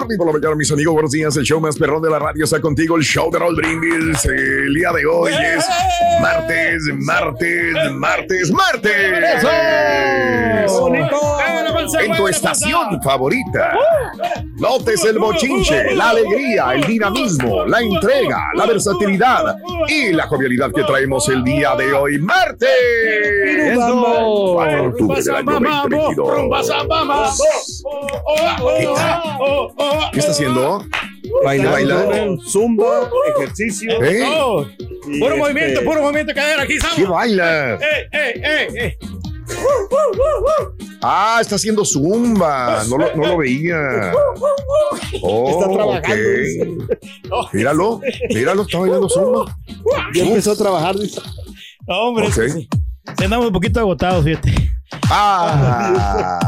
Morning por la mañana, mis amigos. Buenos días. El show más perrón de la radio está contigo. El show de Raúl Brindis. El día de hoy es martes, martes, martes, martes. En tu estación favorita. Notes el bochinche, la alegría, el dinamismo, la entrega, la versatilidad y la jovialidad que traemos el día de hoy, martes. 4 de octubre del año 2022. ¿Qué está haciendo? Bailando, ¿Baila? zumba, ejercicio. ¿Eh? todo. Puro Y, movimiento, este, puro movimiento, cadera, aquí estamos. ¿Qué baila? ¡Ey, ey, ey, ey! Ah, está haciendo zumba. No lo, no lo veía. Oh, Está trabajando, ok. Míralo, míralo, está bailando zumba. Ya empezó a trabajar. hombre, es Que andamos un poquito agotados, fíjate. Ah.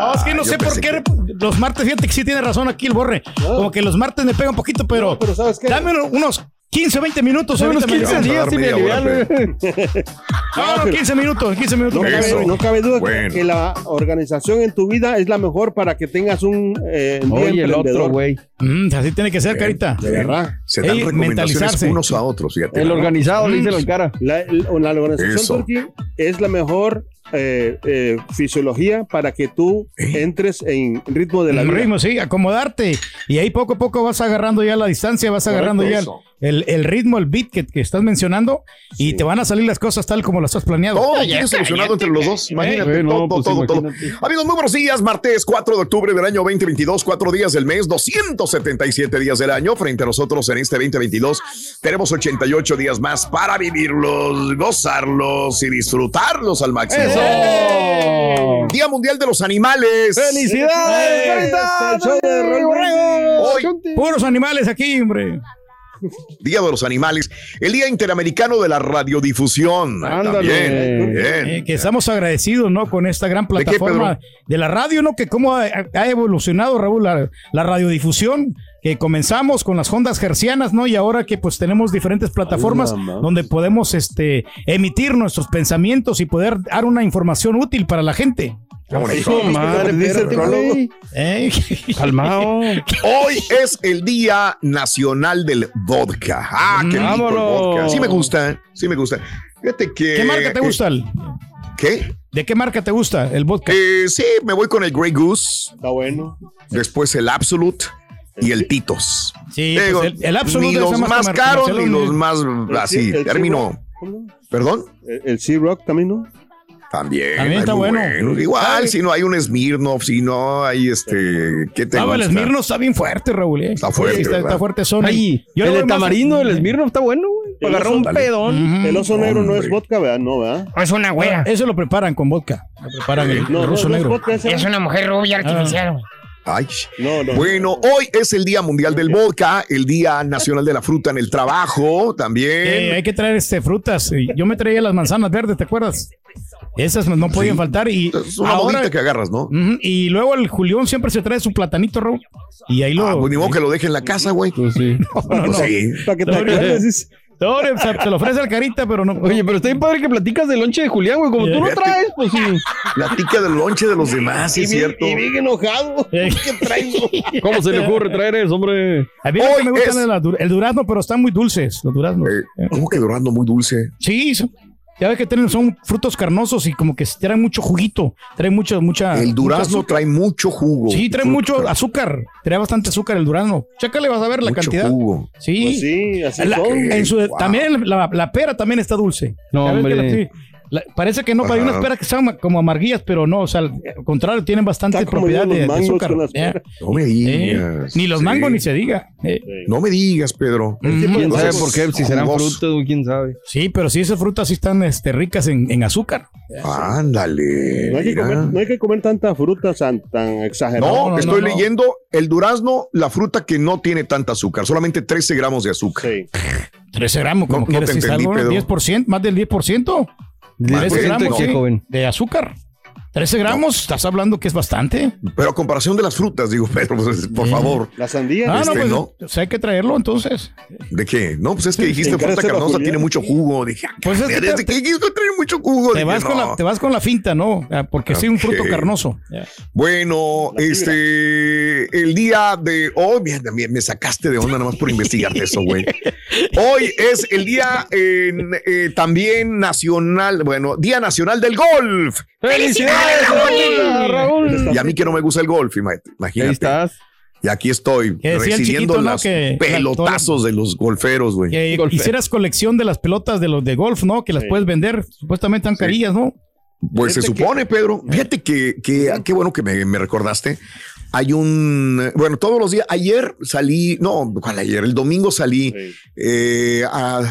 No, es que no sé por qué los martes, fíjate que sí tiene razón aquí el borre. Como que los martes me pega un poquito, pero, No, pero ¿sabes qué? dame unos- unos 15, 20 minutos. Unos ahorita me 15 llevo. Vamos a dar días y me. No, no, 15 minutos, 15 minutos. No cabe, no cabe duda que- Bueno. que la organización en tu vida es la mejor para que tengas un eh, día Oye, el otro, güey. Mm, así tiene que ser, carita. De verdad. Se dan Ey, recomendaciones mentalizarse. unos a otros, fíjate. El organizado, le dice el cara. La, la organización Eso. Turkey es la mejor eh, eh, fisiología para que tú ¿Eh? entres en ritmo de la El vida. ritmo, sí, acomodarte. Y ahí poco a poco vas agarrando ya la distancia, vas agarrando ya el, el- el ritmo, el beat que, que estás mencionando y Sí. te van a salir las cosas tal como las has planeado. Todo tienes solucionado entre los dos. Imagínate, Eh, no, todo, pues todo, todo. imagínate. Amigos, muy buenos días. Martes 4 de octubre del año 2022, cuatro días del mes, 277 días del año. Frente a nosotros en este 2022 tenemos 88 días más para vivirlos, gozarlos y disfrutarlos al máximo. Día Mundial de los Animales. ¡Felicidades, el show de Raúl Hoy, Puros animales aquí, hombre. Día de los Animales. El Día Interamericano de la Radiodifusión. Ándale. También. Bien. Eh, que estamos agradecidos, ¿no? Con esta gran plataforma de, la radio, ¿no? Que cómo ha, ha evolucionado, Raúl, la, la radiodifusión. Que comenzamos con las ondas gercianas, ¿no? Y ahora que pues tenemos diferentes plataformas donde podemos este, emitir nuestros pensamientos y poder dar una información útil para la gente. Hijo madre, Dice el. ¿Eh? Calmao. Hoy es el Día Nacional del Vodka. Ah, qué rico el vodka. Sí me gusta, sí me gusta. Fíjate que... ¿Qué marca te eh, gusta? el- ¿Qué? ¿De qué marca te gusta el vodka? Eh, sí, me voy con el Grey Goose, Está bueno. después el Absolute y el Titos. Sí, Digo, pues el, el Absolute ni los más comer- caros ni los más así. el. ¿Perdón? El, el Sea Rock también, ¿no? También. También está bueno. buenos. Igual, Ay. si no hay un Smirnoff, si no hay este. ¿Qué te No, el? Smirnoff está bien fuerte, Raúl. eh. Está fuerte, Sí, está, está fuerte Sony. Ay, Yo el de más- tamarindo, el Smirnoff está bueno, güey. Agarrar un Dale. pedón. Ujú. El oso negro no es vodka, ¿verdad? No, ¿verdad? Es una güera. Eso lo preparan con vodka. Lo preparan el, No, el no, ruso no es negro. vodka Es una mujer rubia artificial. güey. Ay. No, no. Bueno, hoy es el Día Mundial del Vodka, el Día Nacional de la Fruta en el Trabajo también. Eh, hay que traer este, frutas. Yo me traía las manzanas verdes, ¿te acuerdas? Esas no podían faltar. Y Es una ahora, que agarras, ¿no? Y luego el Julián siempre se trae su platanito, Raúl. Y ahí lo. Ah, pues ni modo que lo deje en la casa, güey. Pues sí. No, no, no. Sí. Para que te acuerdes. No, o sea, se lo ofrece al carita, pero no. Oye, pero está bien padre que platicas del lonche de Julián, güey. Como tú lo Fíjate. traes, pues sí. Platica del lonche de los demás, sí es cierto. y bien enojado. ¿Qué traigo? ¿Cómo se le ocurre traer eso, hombre? A mí Hoy me gustan es- el durazno, pero están muy dulces los duraznos. Eh, ¿Cómo que durando muy dulce? Sí, son- ya ves que tienen, son frutos carnosos y como que traen mucho juguito, traen mucho, mucha. El durazno azúcar. trae mucho jugo. Sí, trae mucho azúcar. Trae bastante azúcar el durazno. Chécale, vas a ver la mucho cantidad. jugo. Sí. Pues sí, así La- son. en su- Wow. También la, la pera también está dulce. No, hombre. la-. La- parece que no, pero hay Ajá. unas peras que son como amarguillas, pero no, o sea, al contrario, tienen bastante propiedad de, azúcar. Eh. No me eh, digas. ni los Sí. mangos ni se diga. Eh, No me digas, Pedro. ¿Quién sabe por qué? Si serán frutas, quién sabe. Sí, pero sí, esas frutas sí están este, ricas en, en azúcar. Ándale. No hay, que comer, no hay que comer tanta fruta tan, tan exagerada. No, no, estoy no, no. leyendo el durazno, la fruta que no tiene tanta azúcar, solamente 13 gramos de azúcar. Sí. 13 gramos, como No- no quieres te decir entendí, algo, Pedro. 10%, más del 10%. Más 13 del gramos ¿qué, sí, joven? de azúcar. 13 gramos, estás hablando que es bastante. Pero a comparación de las frutas, digo, Pedro, pues, por Sí. favor. La sandía. Ah, Este, no, pues, no. pues hay que traerlo entonces. ¿De qué? No, pues es que dijiste fruta carnosa Julián. tiene mucho jugo. Dije, ah, Pues es que te- que dijiste trae mucho jugo. Te dije, vas, con la, te vas con la finta, ¿no? Ah, Porque sí, un fruto carnoso. Bueno, este, el día de hoy, mira, me, me sacaste de onda nomás por investigarte eso, güey. Hoy es el día en, eh, también nacional, bueno, Día Nacional del Golf. ¡Felicidades, Raúl! Raúl! Y a mí que no me gusta el golf, ima- imagínate. Ahí estás. Y aquí estoy, recibiendo chiquito, ¿no? los Que- pelotazos de los golferos, güey. Que hicieras colección de las pelotas de los de golf, ¿no? Que las Sí. puedes vender. Supuestamente tan carillas, ¿no? Pues se que- supone, Pedro. Fíjate que, que qué bueno que me, me recordaste. Hay un, bueno, todos los días, ayer salí, no, ¿cuál ayer? El domingo salí Sí. eh, a,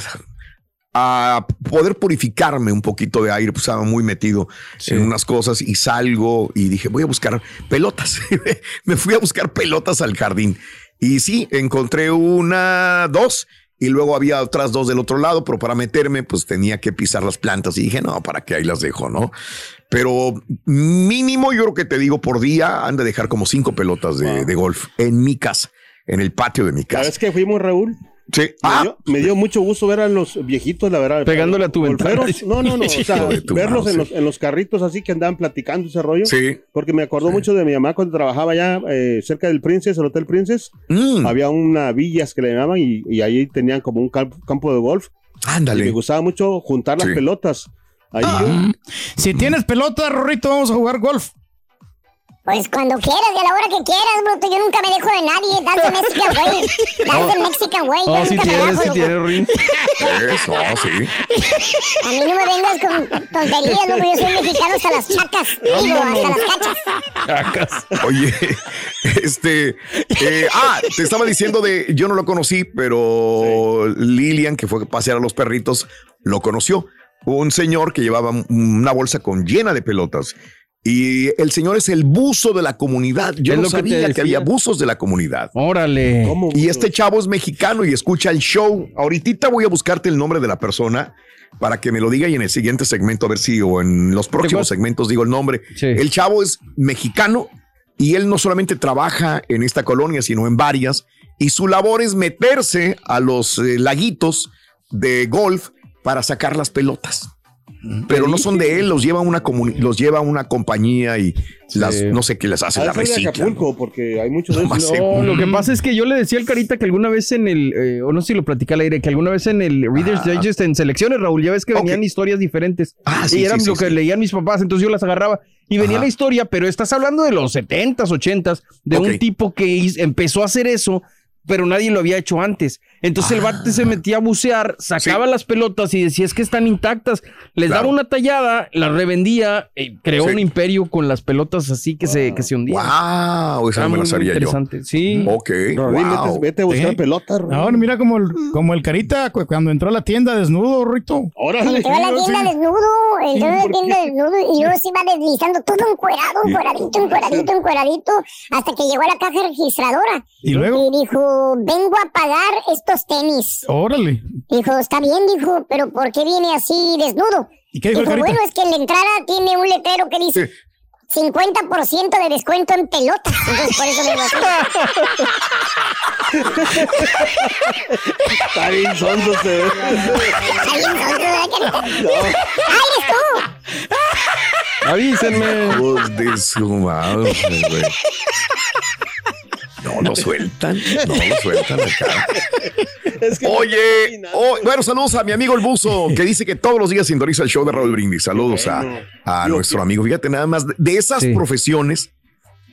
a poder purificarme un poquito de aire, pues estaba muy metido en unas cosas y salgo y dije, voy a buscar pelotas. me fui a buscar pelotas al jardín y sí, encontré una, dos. Y luego había otras dos del otro lado, pero para meterme, pues tenía que pisar las plantas. Y dije, no, ¿para qué ahí las dejo, no? Pero mínimo, yo creo que te digo, por día han de dejar como cinco pelotas de, Wow. de golf en mi casa, en el patio de mi casa. ¿Sabes que fuimos, Raúl? Sí. Me, Ah, dio, me dio mucho gusto ver a los viejitos, la verdad. Pegándole a tu Golferos. ventana. No, no, no. O sea, verlos en los, en los carritos así que andaban platicando ese rollo. sí. Porque me acordó mucho de mi mamá cuando trabajaba allá eh, cerca del Princess, el Hotel Princess. Mm, Había una villas que le llamaban y, y ahí tenían como un camp- campo de golf. Y me ándale. gustaba mucho juntar las Sí. pelotas. Ahí Mm. Si tienes pelota, Rorrito, vamos a jugar golf. Pues cuando quieras y a la hora que quieras, bruto. Yo nunca me dejo de nadie. The Mexican way. That's the Mexican way. Yo Oh, sí nunca me tienes, dejo, sí loco. tienes, Rin. Eso, sí. A mí no me vengas con tonterías, loco. Yo soy mexicano hasta las chacas. Digo, hasta las cachas. Oye, este. eh, ah, te estaba diciendo de. Yo no lo conocí, pero Lilian, que fue a pasear a los perritos, lo conoció. Un señor que llevaba una bolsa con llena de pelotas. Y el señor es el buzo de la comunidad. Yo no que sabía que, había buzos de la comunidad. Órale. ¿Cómo? Y este chavo es mexicano y escucha el show. Ahorita voy a buscarte el nombre de la persona para que me lo diga y en el siguiente segmento a ver si o en los próximos segmentos digo el nombre. Sí. El chavo es mexicano y él no solamente trabaja en esta colonia, sino en varias. Y su labor es meterse a los eh, laguitos de golf para sacar las pelotas. Pero no son de él, los lleva una los lleva una compañía y las no sé qué les hace, ser de reciclan. Acapulco, porque hay muchos de No No, lo que pasa es que yo le decía al Carita que alguna vez en el, eh, o no sé si lo platicé al aire, que alguna vez en el Reader's Ah. Digest en selecciones, Raúl, ya ves que venían historias diferentes. Ah, sí, y eran sí, lo sí, que leían mis papás, entonces yo las agarraba. Y venía Ajá. la historia, pero estás hablando de los 70s, 80s, de un tipo que empezó a hacer eso, pero nadie lo había hecho antes. Entonces el bate se metía a bucear, sacaba las pelotas y decía, es que están intactas. Les Claro. daba una tallada, las revendía, eh, creó Sí. un imperio con las pelotas así que, se, que se hundían. Wow, esa Ah, no me la sabía yo. interesante. Sí. Ok, wow. vete, vete a buscar Sí. pelotas. Ahora mira como el, como el carita cu- cuando entró a la tienda desnudo, Rorrito. Órale. Entró a la tienda desnudo, entró a la ¿por tienda desnudo y luego se iba deslizando todo encuerado, encueradito, encueradito, encueradito, hasta que llegó a la caja registradora. Y luego, Y dijo, vengo a pagar estos tenis. órale. Dijo, está bien, dijo, pero ¿por qué viene así desnudo? ¿Y qué dijo carita? bueno es que en la entrada tiene un letrero que dice 50% de descuento en pelotas. Entonces por eso me lo. Está bien sonso se ve. Está bien sonso, ¿verdad? ¡Ah, eres tú! Avísenme. Hijos de su madre, güey. No lo sueltan, no lo sueltan acá. Es que Oye, oh, bueno, saludos a mi amigo el buzo, que dice que todos los días sintoniza el show de Raúl Brindis. Saludos a, a nuestro amigo. Fíjate, nada más, de esas Sí. profesiones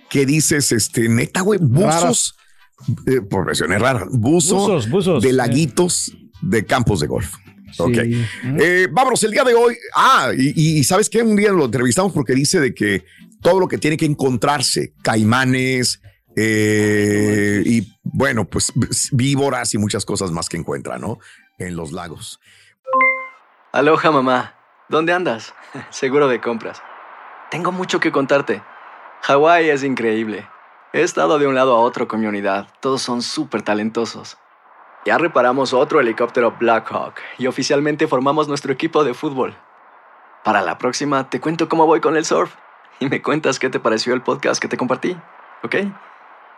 que dices, este, neta, güey, buzos, eh, profesiones raras, buzo Buzos, buzos. de laguitos de campos de golf. Ok. Sí. Eh, vámonos, el día de hoy. Ah, y, y- y ¿sabes qué? Un día lo entrevistamos porque dice de que todo lo que tiene que encontrarse, caimanes, eh, y bueno, pues víboras y muchas cosas más que encuentra, ¿no? En los lagos. Aloha, mamá. ¿Dónde andas? Seguro de compras. Tengo mucho que contarte. Hawái es increíble. He estado de un lado a otro con mi unidad. Todos son súper talentosos. Ya reparamos otro helicóptero Blackhawk y oficialmente formamos nuestro equipo de fútbol. Para la próxima te cuento cómo voy con el surf y me cuentas qué te pareció el podcast que te compartí, ¿ok?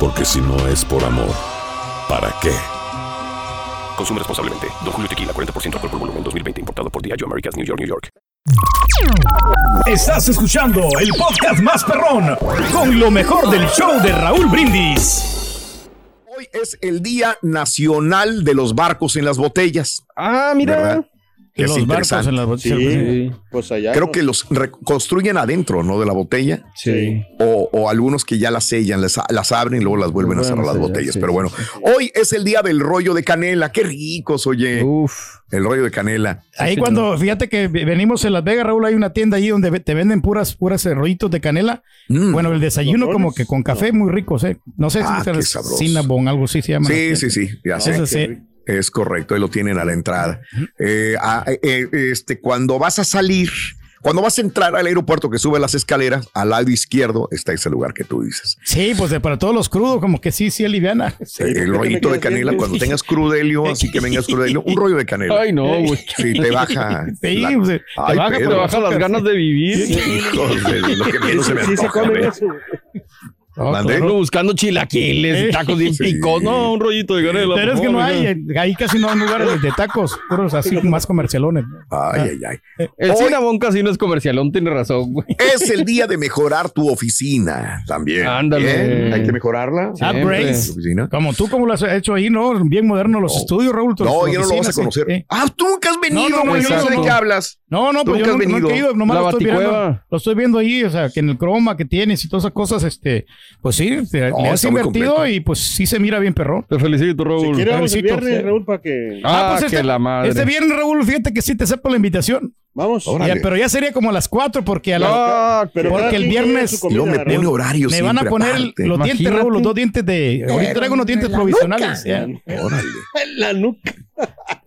Porque si no es por amor, ¿para qué? Consume responsablemente. Don Julio Tequila, 40% alcohol por volumen, 2020. Importado por Diageo Americas, New York, New York. Estás escuchando el podcast más perrón con lo mejor del show de Raúl Brindis. Hoy es el Día Nacional de los Barcos en las Botellas. Ah, mira. ¿Verdad? Que Es los barcos interesante. en las botellas. Sí, pues allá. Creo no- que los reconstruyen adentro, ¿no? De la botella. Sí. O, o algunos que ya las sellan, las, las abren y luego las vuelven a cerrar las sellar, botellas. sí, Pero bueno, sí. hoy es el día del rollo de canela. Qué ricos, oye. Uf. El rollo de canela. Ahí Sí, cuando, fíjate que venimos en Las Vegas, Raúl, hay una tienda ahí donde te venden puras, puras eh, rollitos de canela. Mm. Bueno, el desayuno ¿Los como que con café muy ricos, ¿eh? No sé Ah, si qué es algo así se llama. Sí, sí, sí, ya sé. Sí. Es correcto, ahí lo tienen a la entrada. Eh, ah, eh, este, cuando vas a salir, cuando vas a entrar al aeropuerto que sube las escaleras, al lado izquierdo está ese lugar que tú dices. Sí, pues de- para todos los crudos, como que sí, sí, aliviana. Eh, el rollito de canela, cuando tengas crudelio, así que vengas crudelio, un rollo de canela. Ay, no, güey. Sí, te baja. Sí, la- pues, te Ay, baja. Te baja las ganas de vivir. Hijos de lo que menos se me Sí, se güey. eso. No, ¿Mandé? claro. Ando buscando chilaquiles, tacos bien Sí. picos. No, un rollito de canela. Pero es que no hay, eh, ahí casi no hay lugares de tacos, puros así más comercialones. Ay, ay, ay. El Hoy- Cinnabon casi no es comercialón, tiene razón, güey. Es el día de mejorar tu oficina también. Ándale. ¿Eh? Hay que mejorarla. Upgrades. Como tú, como lo has hecho ahí, ¿no? Bien moderno los estudios, Raúl. No, ya no lo vas a conocer. Sí. Ah, tú nunca has venido, No, no, no, güey. yo no sé de qué hablas. No, no, pues yo nunca no, he venido. ido, nomás lo estoy mirando. Lo estoy viendo ahí, o sea, que en el croma que tienes y todas esas cosas, este, pues sí, te- No, le has invertido completo. y pues sí se mira bien perrón. Te felicito, Si Raúl. quiere, vamos el Felicito, viernes. Raúl, para que. Ah, pues que la madre. Este viernes, Raúl, fíjate que sí te acepto la invitación. Vamos. Ya, pero ya sería como a las 4 porque a la- Pero porque cada el viernes- comida, me Raúl. pone horario me van a poner aparte. los dientes, Imagínate. Raúl, los dos dientes de... Ahorita traigo unos dientes provisionales. Órale. La nuca.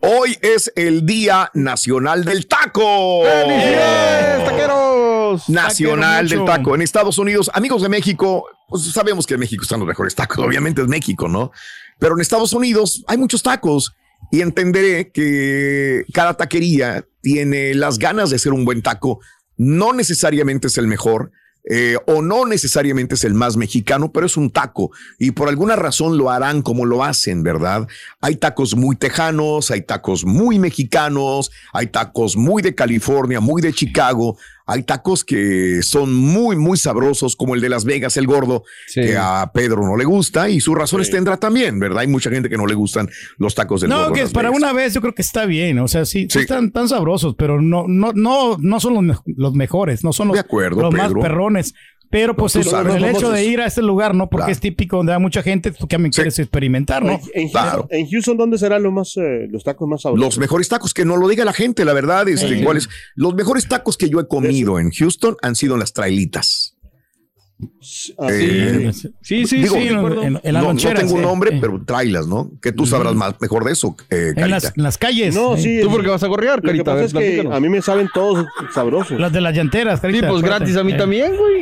Hoy es el Día Nacional del Taco. ¡Felicidades, taqueros! Nacional Taquero del. Taco. En Estados Unidos, amigos de México, pues sabemos que en México están los mejores tacos. Obviamente es México, ¿no? Pero en Estados Unidos hay muchos tacos y entenderé que cada taquería tiene las ganas de hacer un buen taco. No necesariamente es el mejor. eh, o no necesariamente es el más mexicano, pero es un taco y por alguna razón lo harán como lo hacen, ¿verdad? Hay tacos muy tejanos, hay tacos muy mexicanos, hay tacos muy de California, muy de Chicago, hay tacos que son muy, muy sabrosos, como el de Las Vegas, el gordo, Sí. que a Pedro no le gusta y sus razones tendrá también, ¿verdad? Hay mucha gente que no le gustan los tacos del gordo. No, que Las para Vegas. una vez yo creo que está bien, o sea, sí, sí están tan sabrosos, pero no, no, no, no son los, los mejores, no son los, De acuerdo, los más perrones. Pero pues el, sabes. el Los hecho de ir a este lugar, ¿no? Porque Claro. es típico donde hay mucha gente, tú también quieres experimentar, ¿no? En, Houston, en Houston, ¿dónde serán los, más, eh, los tacos más sabrosos? Los mejores tacos, que no lo diga la gente, la verdad, este, Sí. ¿cuáles? Los mejores tacos que yo he comido en Houston han sido en las trailitas. Ah, Eh, Sí, sí, digo, sí, en- en las no, no tengo un nombre, eh. pero trailas, ¿no? Que tú sabrás más mejor de eso, eh, En las, en calles. No, sí. ¿Tú por qué vas a gorrear, Lo que Carita? A pasa ver, es que a mí me saben todos sabrosos. Las de las llanteras, Sí, Carita, pues acuérdate. gratis a mí Eh. también, güey.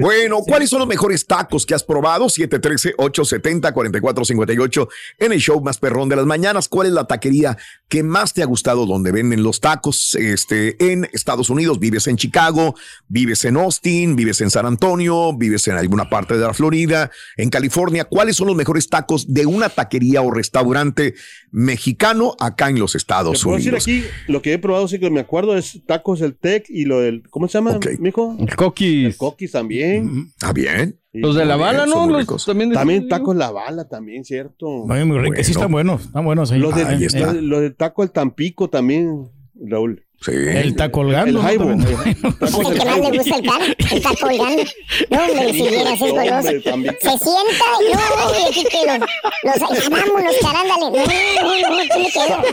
Bueno, ¿cuáles son los mejores tacos que has probado? 713-870-4458 en el show más perrón de las mañanas. ¿Cuál es la taquería que más te ha gustado donde venden los tacos este, en Estados Unidos? ¿Vives en Chicago? ¿Vives en Austin? ¿Vives en San Antonio? ¿Vives en alguna parte de la Florida? ¿En California? ¿Cuáles son los mejores tacos de una taquería o restaurante mexicano acá en los Estados puedo decir Unidos? aquí, lo que he probado, sí que me acuerdo, es tacos del Tec y lo del, ¿cómo se llama, mijo? El coquis. El coquis también. Está bien. Y- Los de la bala, bien, ¿no? Los también, También tacos la bala, también, ¿cierto? Muy, rico. Sí, Bueno. están buenos, están buenos. ahí. Los de, Ahí está. los de taco el Tampico también, Raúl. Sí. Él está colgando. El ¿no? El que más le gusta el cara, está colgando. No, hombre, si vieras es Hombre, goloso. Se sienta y no, y aquí que los, los, vámonos, carándale. No, no, no, me quedo.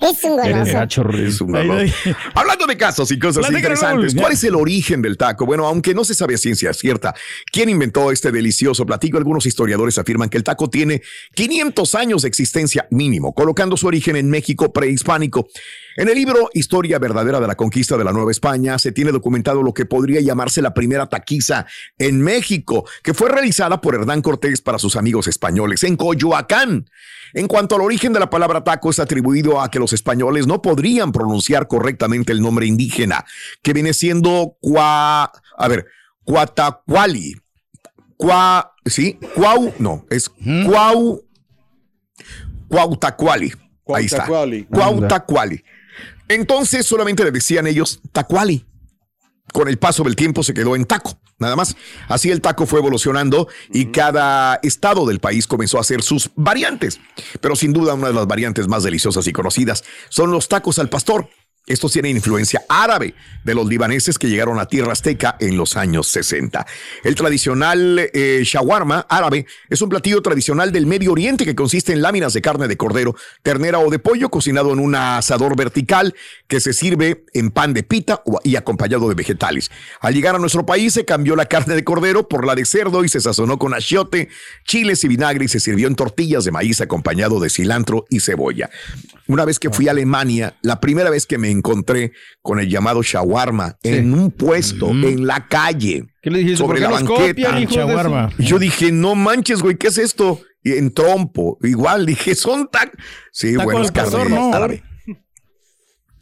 Es un goloso. Es un ahí. Hablando de casos y cosas interesantes, ¿cuál es el origen del taco? Bueno, aunque no se sabe a ciencia cierta quién inventó este delicioso platillo, algunos historiadores afirman que el taco tiene 500 años de existencia mínimo, colocando su origen en México prehispánico. En el libro Historia verdadera de la conquista de la Nueva España se tiene documentado lo que podría llamarse la primera taquiza en México, que fue realizada por Hernán Cortés para sus amigos españoles en Coyoacán. En cuanto al origen de la palabra taco, es atribuido a que los españoles no podrían pronunciar correctamente el nombre indígena, que viene siendo cua, a ver, Cuatacuali. Cua, sí, Cuau, no, es Cuau, Cuautacuali. Ahí está. Cuautacuali. Entonces solamente le decían ellos Tacuali. Con el paso del tiempo se quedó en taco, nada más. Así el taco fue evolucionando y cada estado del país comenzó a hacer sus variantes. Pero sin duda una de las variantes más deliciosas y conocidas son los tacos al pastor. Estos tienen influencia árabe de los libaneses que llegaron a tierra azteca en los años 60. El tradicional eh, shawarma árabe es un platillo tradicional del Medio Oriente que consiste en láminas de carne de cordero, ternera o de pollo cocinado en un asador vertical que se sirve en pan de pita y acompañado de vegetales. Al llegar a nuestro país se cambió la carne de cordero por la de cerdo y se sazonó con achiote, chiles y vinagre y se sirvió en tortillas de maíz acompañado de cilantro y cebolla. Una vez que fui a Alemania, la primera vez que me encontré con el llamado shawarma en un puesto, en la calle, ¿Qué le dijiste? sobre ¿Por la banqueta. copian. Y yo dije, no manches, güey, ¿qué es esto? Y en trompo, igual, dije, son tacos. Sí, bueno, es carne pastor, ¿no? árabe.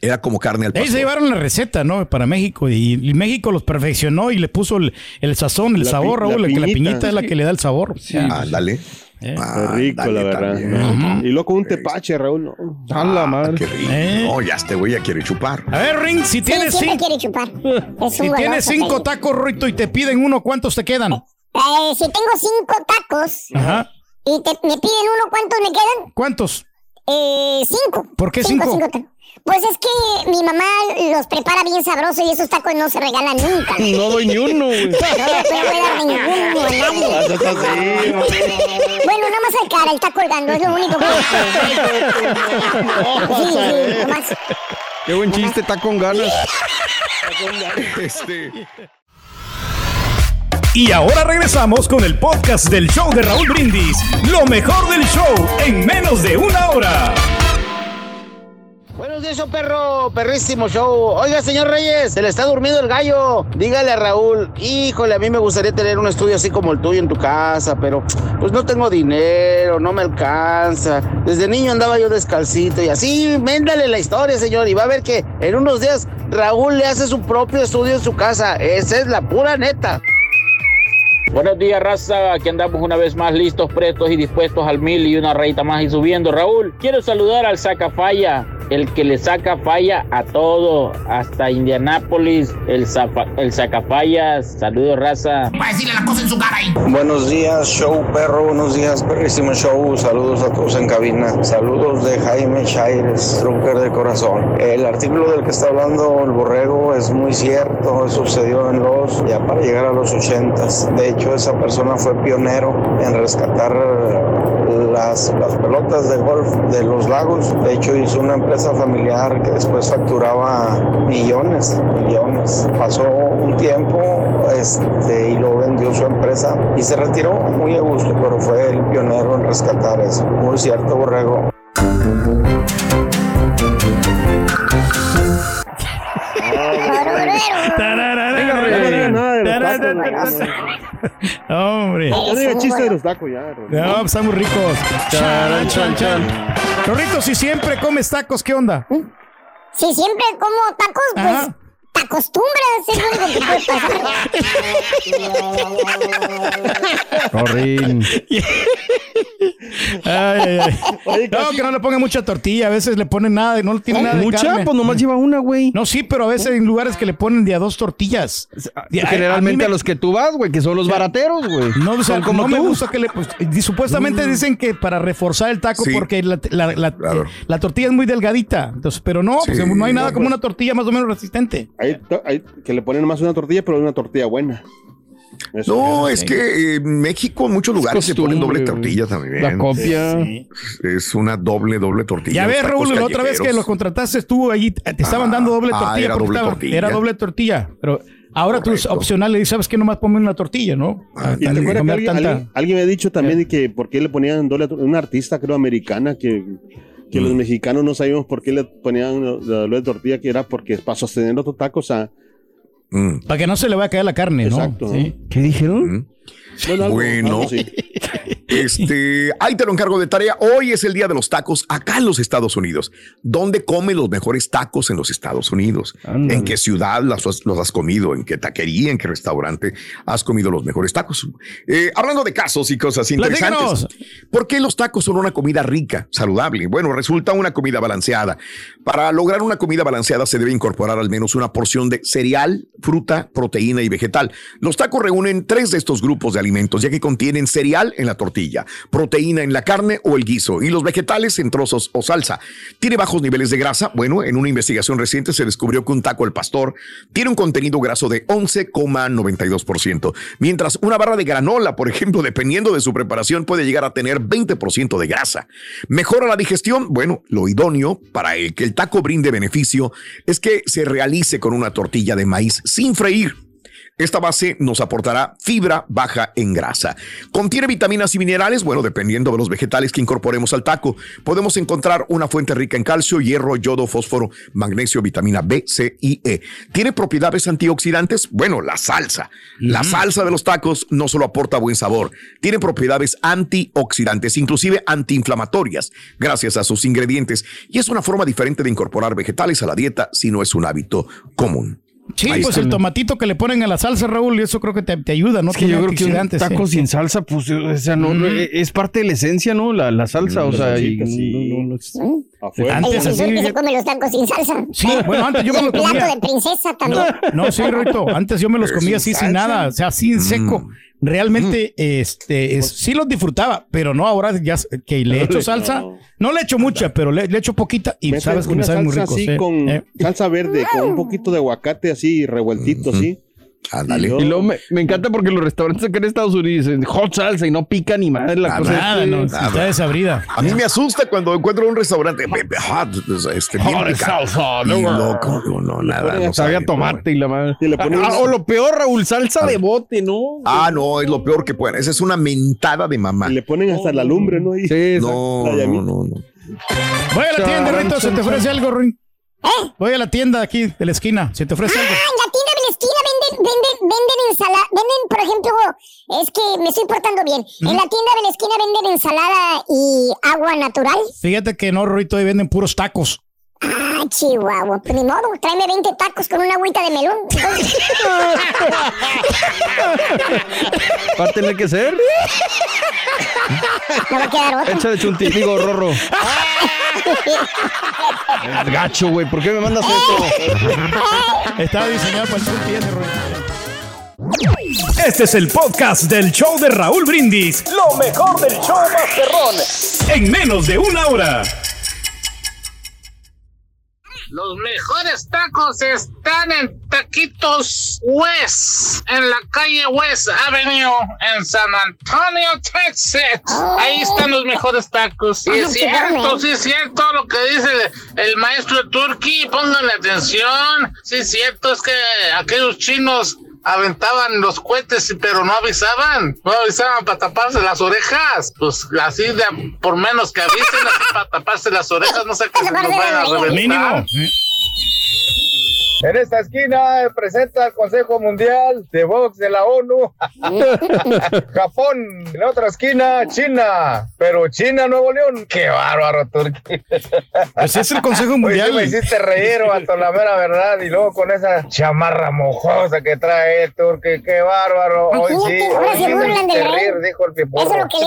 Era como carne al Ahí se pastor. llevaron la receta, ¿no? Para México. Y, y México los perfeccionó y le puso el, el sazón, el La sabor, pi- la Raúl. que la piñita. es la que le da el sabor. Ándale. Eh. Qué rico, Ándale la verdad. también. Y luego con un tepache, Raúl. No. A la Ah, madre. qué rico. Eh. No, ya este güey ya quiere chupar. A ver, Ring, si Sí, tienes, siempre cinco, quiere chupar. Es si tienes goloso, cinco tacos, Ruito, y te piden uno, ¿cuántos te quedan? Eh, si tengo cinco tacos Ajá. y te- me piden uno, ¿cuántos me quedan? ¿Cuántos? Eh, cinco. ¿Por qué cinco? tacos. Pues es que mi mamá los prepara bien sabroso y esos tacos no se regalan nunca. No doy ni uno, güey. No le puedo dar ninguno a nadie. Bueno, nada más al cara, el está colgando, es lo único que... Sí, sí, nomás. Qué buen chiste, está con ganas. Este, Y ahora regresamos con el podcast del show de Raúl Brindis. Lo mejor del show en menos de una hora. Buenos días, perro, perrísimo show. Oiga, señor Reyes, se le está durmiendo el gallo. Dígale a Raúl, híjole, a mí me gustaría tener un estudio así como el tuyo en tu casa, pero pues no tengo dinero, no me alcanza. Desde niño andaba yo descalcito y así, véndale la historia, señor, y va a ver que en unos días Raúl le hace su propio estudio en su casa. Esa es la pura neta. Buenos días, raza. Aquí andamos una vez más listos, prestos y dispuestos al mil y una rayita más y subiendo. Raúl, quiero saludar al Sacafalla, el que le saca falla a todo, hasta Indianápolis, el, zafa- el sacafallas. Saludos, raza. Va a decirle la cosa en su cara ahí. Buenos días, show perro. Buenos días, perrísimo show. Saludos a todos en cabina. Saludos de Jaime Chaires, trooper de corazón. El artículo del que está hablando el borrego es muy cierto. Sucedió en los, ya para llegar a los ochentas. De hecho, esa persona fue pionero en rescatar las, las pelotas de golf de los lagos. De hecho, hizo una empresa familiar que después facturaba millones, millones. Pasó un tiempo este, y lo vendió su empresa y se retiró muy a gusto, pero fue el pionero en rescatar eso. Muy cierto, Borrego. Hombre. No diga chiste de los tacos ya. No, pues, estamos ricos. Charan, chan, chan. Rorrito, si siempre comes tacos, ¿qué onda? Si siempre como tacos, pues Ajá. te acostumbras, es lo único que puede pasar. Corrin. Ay, ay, ay. No, que no le pongan mucha tortilla. A veces le ponen nada, no tiene nada de ¿Mucha? carne. Pues nomás lleva una, güey. No, sí, pero a veces hay lugares que le ponen de a dos tortillas. Y a- Generalmente a a, mí me- los que tú vas, güey, que son los barateros, güey. No, o sea, como no me gusta que le. pues, y supuestamente dicen que para reforzar el taco, Sí. porque la, la- la- la tortilla es muy delgadita. Entonces, pero no, pues, no hay nada como pues. una tortilla más o menos resistente. Hay que le ponen más una tortilla, pero una tortilla buena. Eso No, es que eh, en México en muchos lugares se ponen doble tortilla también. La copia. Es una doble, doble tortilla. Ya Los ves, tacos Raúl, la otra vez que los contrataste tú allí, te estaban dando doble ah, tortilla. era porque doble estaba- tortilla. Era doble tortilla. Pero ahora tú es opcional le dices, ¿sabes qué? Nomás ponme una tortilla, ¿no? Ah, Y te Tan- acuerdas que comer alguien, tanta- alguien- alguien me ha dicho también de que por qué le ponían doble a una artista, creo, americana, que, que Mm. los mexicanos no sabíamos por qué le ponían la doble tortilla, que era porque para sostener otro taco, o sea, Para que no se le vaya a caer la carne, ¿no? Exacto, ¿no? Sí. ¿Qué dijeron? Bueno, algo- Bueno, algo así. este, ahí te lo encargo de tarea. Hoy es el día de los tacos acá en los Estados Unidos. ¿Dónde comen los mejores tacos en los Estados Unidos? ¿En qué ciudad los has comido? ¿En qué taquería? ¿En qué restaurante has comido los mejores tacos? Eh, hablando de casos y cosas interesantes. Platícanos. ¿Por qué los tacos son una comida rica, saludable? Bueno, resulta una comida balanceada. Para lograr una comida balanceada se debe incorporar al menos una porción de cereal, fruta, proteína y vegetal. Los tacos reúnen tres de estos grupos de alimentos, ya que contienen cereal en la tortilla, proteína en la carne o el guiso y los vegetales en trozos o salsa. Tiene bajos niveles de grasa. Bueno, en una investigación reciente se descubrió que un taco al pastor tiene un contenido graso de 11,92%, mientras una barra de granola, por ejemplo, dependiendo de su preparación, puede llegar a tener 20% de grasa. ¿Mejora la digestión? Bueno, lo idóneo para el que el taco brinde beneficio es que se realice con una tortilla de maíz sin freír. Esta base nos aportará fibra baja en grasa. Contiene vitaminas y minerales, bueno, dependiendo de los vegetales que incorporemos al taco. Podemos encontrar una fuente rica en calcio, hierro, yodo, fósforo, magnesio, vitamina B, C y E. ¿Tiene propiedades antioxidantes? Bueno, la salsa. La salsa de los tacos no solo aporta buen sabor, tiene propiedades antioxidantes, inclusive antiinflamatorias, gracias a sus ingredientes. Y es una forma diferente de incorporar vegetales a la dieta si no es un hábito común. Sí, Ahí pues el tomatito que le ponen a la salsa, Raúl, y eso creo que te, te ayuda, ¿no? Es que yo creo que un taco sí. sin salsa, pues, o sea, no, no, Mm. es parte de la esencia, ¿no? La, la salsa, o La sea, y- no, no, no- Afuera. Antes así. que se come los tacos sin salsa. Sí, bueno, antes yo me el lo plato comía. de princesa también. No, sí, Rito. Antes yo me los comía así sin nada, o sea, así en seco. Realmente, este, es- sí los disfrutaba, pero no ahora ya que le echo salsa. No le echo mucha, pero le, le echo poquita y sabes que me una saben muy ricos. así ¿eh? con Eh. salsa verde, con un poquito de aguacate así revueltito así. Ándale. Y luego me, me encanta porque los restaurantes acá en Estados Unidos dicen hot salsa y no pica ni madre la Ah, cosa. Nada, no, nada. está desabrida. A mí me asusta cuando encuentro un restaurante hot, este, bien Hot picante. salsa, Y no, no, no, no, nada. No Sabía sabe, tomate y la madre. Y le ponen Ah, o lo peor, Raúl, salsa de bote, ¿no? Ah, no, es lo peor que pueden. Esa es una mentada de mamá. Y le ponen hasta la lumbre, ¿no? Y- Sí, No, La no, no, no. Voy a la tienda, Rito, se te ofrece algo, Ruin. Voy a la tienda aquí de la esquina, se te ofrece Ah, algo. Venden, ensalada, venden, por ejemplo, es que me estoy portando bien. En la tienda de la esquina venden ensalada y agua natural. Fíjate que no, Rito, ahí venden puros tacos. Ah, chihuahua. Pues ni modo, tráeme 20 tacos con una agüita de melón. Va a tener que ser. No va a quedar otro. Echa de chunti, digo, rorro. Gacho, güey, ¿por qué me mandas esto? Estaba diseñado para el chunti ese, Rorro. Este es el podcast del show de Raúl Brindis. Lo mejor del show Masterrón. En menos de una hora. Los mejores tacos están en Taquitos West, en la calle West Avenue, en San Antonio, Texas. Ahí están los mejores tacos. Sí, es cierto, sí, es cierto lo que dice el, el maestro Turki. Pónganle atención. Sí, es cierto, es que aquellos chinos aventaban los cohetes, pero no avisaban. No avisaban para taparse las orejas. Pues así de por menos que avisen, así para taparse las orejas, no sé qué se nos vayan a reventar. Mínimo. En esta esquina presenta el Consejo Mundial de Box de la ONU. Japón. En la otra esquina, China. Pero China, Nuevo León. Qué bárbaro, Turquía. Pues es el Consejo Oye, Mundial. sí me hiciste reír, vato, la mera verdad. Y luego con esa chamarra mojosa que trae el Turqui. Qué bárbaro. Hoy sí, hoy se sí me burlan hiciste reír, dijo el piporro. Eso es lo que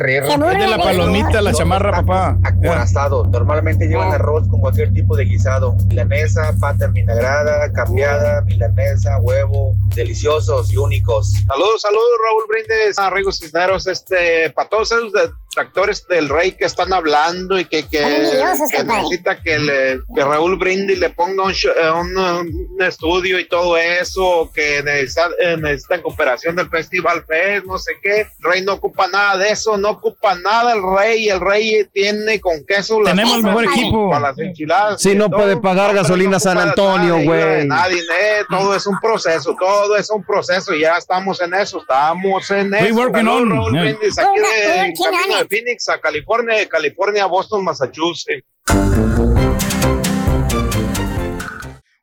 le burlan Es de la palomita, la chamarra, papá. acorazado. Normalmente llevan arroz con cualquier tipo de guisado. Milanesa, pata vinagrada, cambiada, milanesa, huevo, deliciosos y únicos. Saludos, saludos, Raúl Brindis, amigos cisneros, este, para todos esos detractores del rey que están hablando y que, que, compadre. necesita que, le- que Raúl Brindis le ponga un, eh, un, un estudio y todo eso, que necesita- eh, necesitan cooperación del Festival Fest, no sé qué. El rey no ocupa nada de eso, no ocupa nada el rey, el rey tiene con queso las Tenemos el mejor equipo. para las enchiladas. Sí, no Todo, puede pagar gasolina no San Antonio, güey. Nadie, eh, todo es un proceso, todo es un proceso y ya estamos en eso, estamos en We eso. working Saludos, on, Raúl yeah. Brindis, aquí We're de working on camino de. Phoenix a California, de California a Boston, Massachusetts.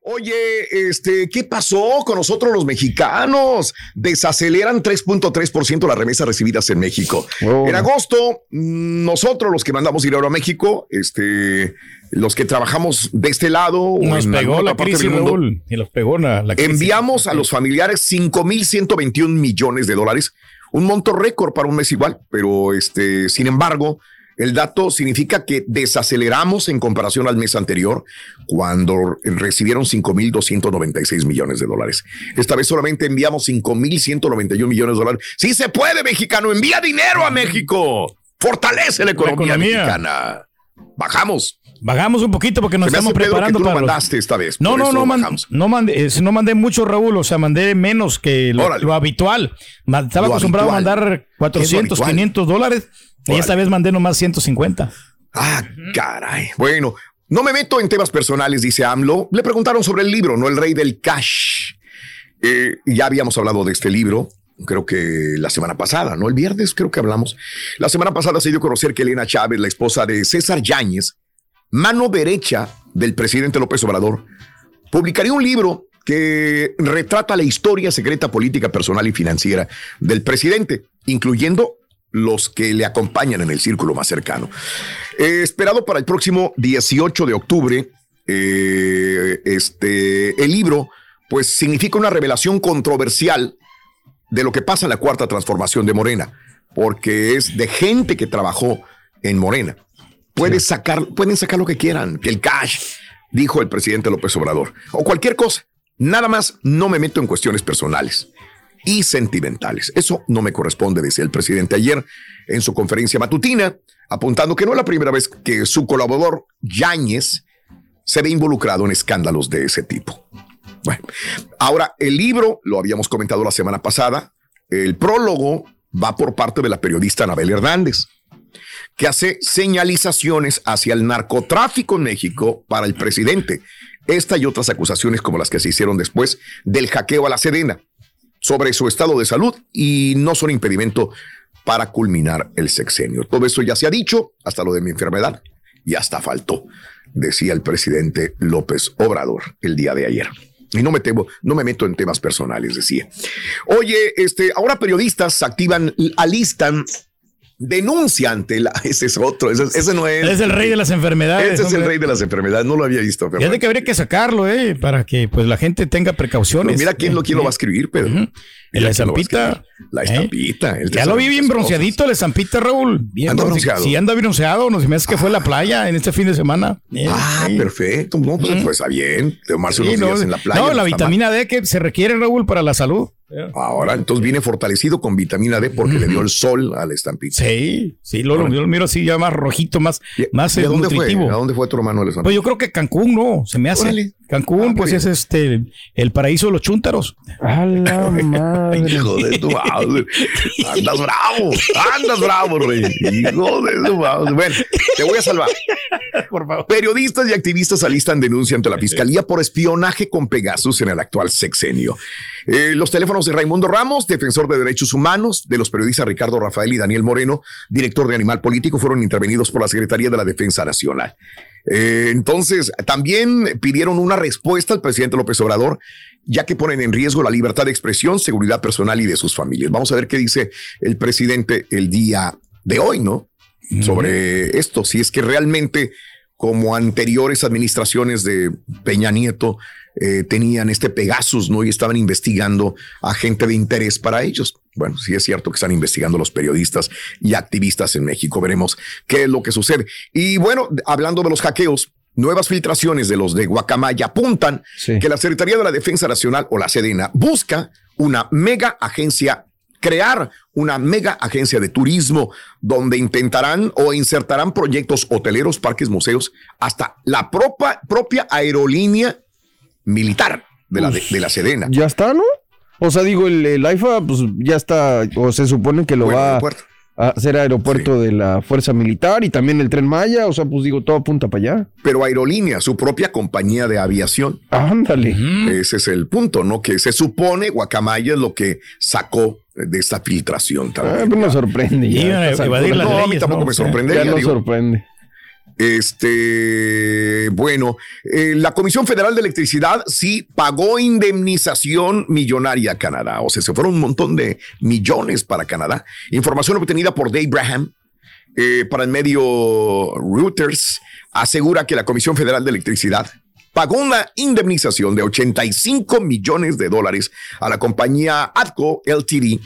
Oye, este, ¿qué pasó con nosotros los mexicanos? Desaceleran 3.3% las remesas recibidas en México. Oh. En agosto, nosotros los que mandamos dinero a México, este, los que trabajamos de este lado Nos en pegó la parte crisis, del mundo, Raúl. Y los pegó la, la crisis. enviamos a los familiares 5.121 millones de dólares, un monto récord para un mes igual, pero este, sin embargo, el dato significa que desaceleramos en comparación al mes anterior, cuando recibieron 5.296 millones de dólares. Esta vez solamente enviamos 5.191 millones de dólares. Sí se puede, mexicano, envía dinero a México. Fortalece la economía, economía. mexicana. Bajamos. Bajamos un poquito porque nos estamos Pedro, que preparando tú para los- mandaste esta vez. No, no, no, man- no mandé, eh, no mandé mucho, Raúl, o sea, mandé menos que lo, habitual. Estaba Lo acostumbrado habitual. a mandar ¿Qué es lo 400, habitual? 500 dólares y esta vez mandé nomás 150. Ah, caray. Bueno, no me meto en temas personales, dice AMLO. Le preguntaron sobre el libro, no el rey del cash. Eh, ya habíamos hablado de este libro, creo que la semana pasada, ¿no? El viernes creo que hablamos. La semana pasada se dio a conocer que Elena Chávez, la esposa de César Yáñez, mano derecha del presidente López Obrador, publicaría un libro que retrata la historia secreta política, personal y financiera del presidente, incluyendo los que le acompañan en el círculo más cercano. Eh, esperado para el próximo 18 de octubre, eh, este, el libro pues significa una revelación controversial de lo que pasa en la cuarta transformación de Morena, porque es de gente que trabajó en Morena. Pueden sacar, pueden sacar lo que quieran, el cash, dijo el presidente López Obrador, o cualquier cosa. Nada más no me meto en cuestiones personales y sentimentales. Eso no me corresponde, decía el presidente ayer en su conferencia matutina, apuntando que no es la primera vez que su colaborador Yáñez se ve involucrado en escándalos de ese tipo. Bueno, ahora el libro, lo habíamos comentado la semana pasada, el prólogo va por parte de la periodista Anabel Hernández, que hace señalizaciones hacia el narcotráfico en México para el presidente. Esta y otras acusaciones como las que se hicieron después del hackeo a la Sedena sobre su estado de salud y no son impedimento para culminar el sexenio. Todo eso ya se ha dicho, hasta lo de mi enfermedad, y hasta faltó, decía el presidente López Obrador el día de ayer. Y no me, temo, no me meto en temas personales, decía. Oye, este, ahora periodistas activan, alistan denuncia ante la. Ese es otro, ese, ese no es. Es el rey de las enfermedades. Ese es el rey de las enfermedades, no lo había visto. Pero Ya de que habría que sacarlo, eh, para que pues la gente tenga precauciones. Pero mira quién lo, quién lo va a escribir, Pedro. Mira la estampita. escribir. La estampita. Ya lo vi bien bronceadito, la estampita, Raúl. Bien Anda bronce- bronceado. Sí, anda bronceado. No se me hace que fue a la playa en este fin de semana. Eh, Ah, sí. perfecto. No, pues, pues, está bien. Tomarse Sí, unos no, días en la playa. no, no la vitamina D que se requiere, Raúl, para la salud. Ahora, entonces viene fortalecido con vitamina D porque le dio el sol a la estampita. Sí, sí, lo, lo- yo lo miro así ya más rojito, más, más ¿Y eh, a dónde fue? nutritivo. ¿A dónde fue tu hermano estampita? Pues yo creo que Cancún, no, se me hace. Órale. Cancún, pues es este el paraíso de los chúntaros. A la madre. Hijo de tu madre. Andas bravo. Andas bravo, rey. Hijo de tu madre. Bueno, te voy a salvar. Periodistas y activistas alistan denuncia ante la fiscalía por espionaje con Pegasus en el actual sexenio. Eh, los teléfonos de Raimundo Ramos, defensor de derechos humanos, de los periodistas Ricardo Rafael y Daniel Moreno, director de Animal Político, fueron intervenidos por la Secretaría de la Defensa Nacional. Eh, entonces, también pidieron una respuesta al presidente López Obrador, ya que ponen en riesgo la libertad de expresión, seguridad personal y de sus familias. Vamos a ver qué dice el presidente el día de hoy, ¿no? Sobre esto, si es que realmente, como anteriores administraciones de Peña Nieto, eh, tenían este Pegasus, ¿no? Y estaban investigando a gente de interés para ellos. Bueno, sí es cierto que están investigando los periodistas y activistas en México. Veremos qué es lo que sucede. Y bueno, hablando de los hackeos, nuevas filtraciones de los de Guacamaya apuntan que la Secretaría de la Defensa Nacional o la Sedena busca una mega agencia crear una mega agencia de turismo donde intentarán o insertarán proyectos hoteleros, parques, museos, hasta la propia, propia aerolínea militar de la, de, de la Sedena. Ya está, ¿no? O sea, digo, el, el AIFA, pues ya está, o se supone que lo Buen va aeropuerto. A hacer aeropuerto de la Fuerza Militar y también el Tren Maya, o sea, pues digo, todo apunta para allá. Pero aerolínea, su propia compañía de aviación. Ándale. Ese es el punto, ¿no? Que se supone Guacamaya es lo que sacó de esta filtración Ah, también. pues nos sorprende. ya, Iban a evadir las No, mí tampoco ¿no? me sorprende. Ya ya nos digo. sorprende. Este, bueno, eh, la Comisión Federal de Electricidad sí pagó indemnización millonaria a Canadá. O sea, se fueron un montón de millones para Canadá. Información obtenida por Dave Braham eh, para el medio Reuters asegura que la Comisión Federal de Electricidad pagó una indemnización de 85 millones de dólares a la compañía ADCO LTD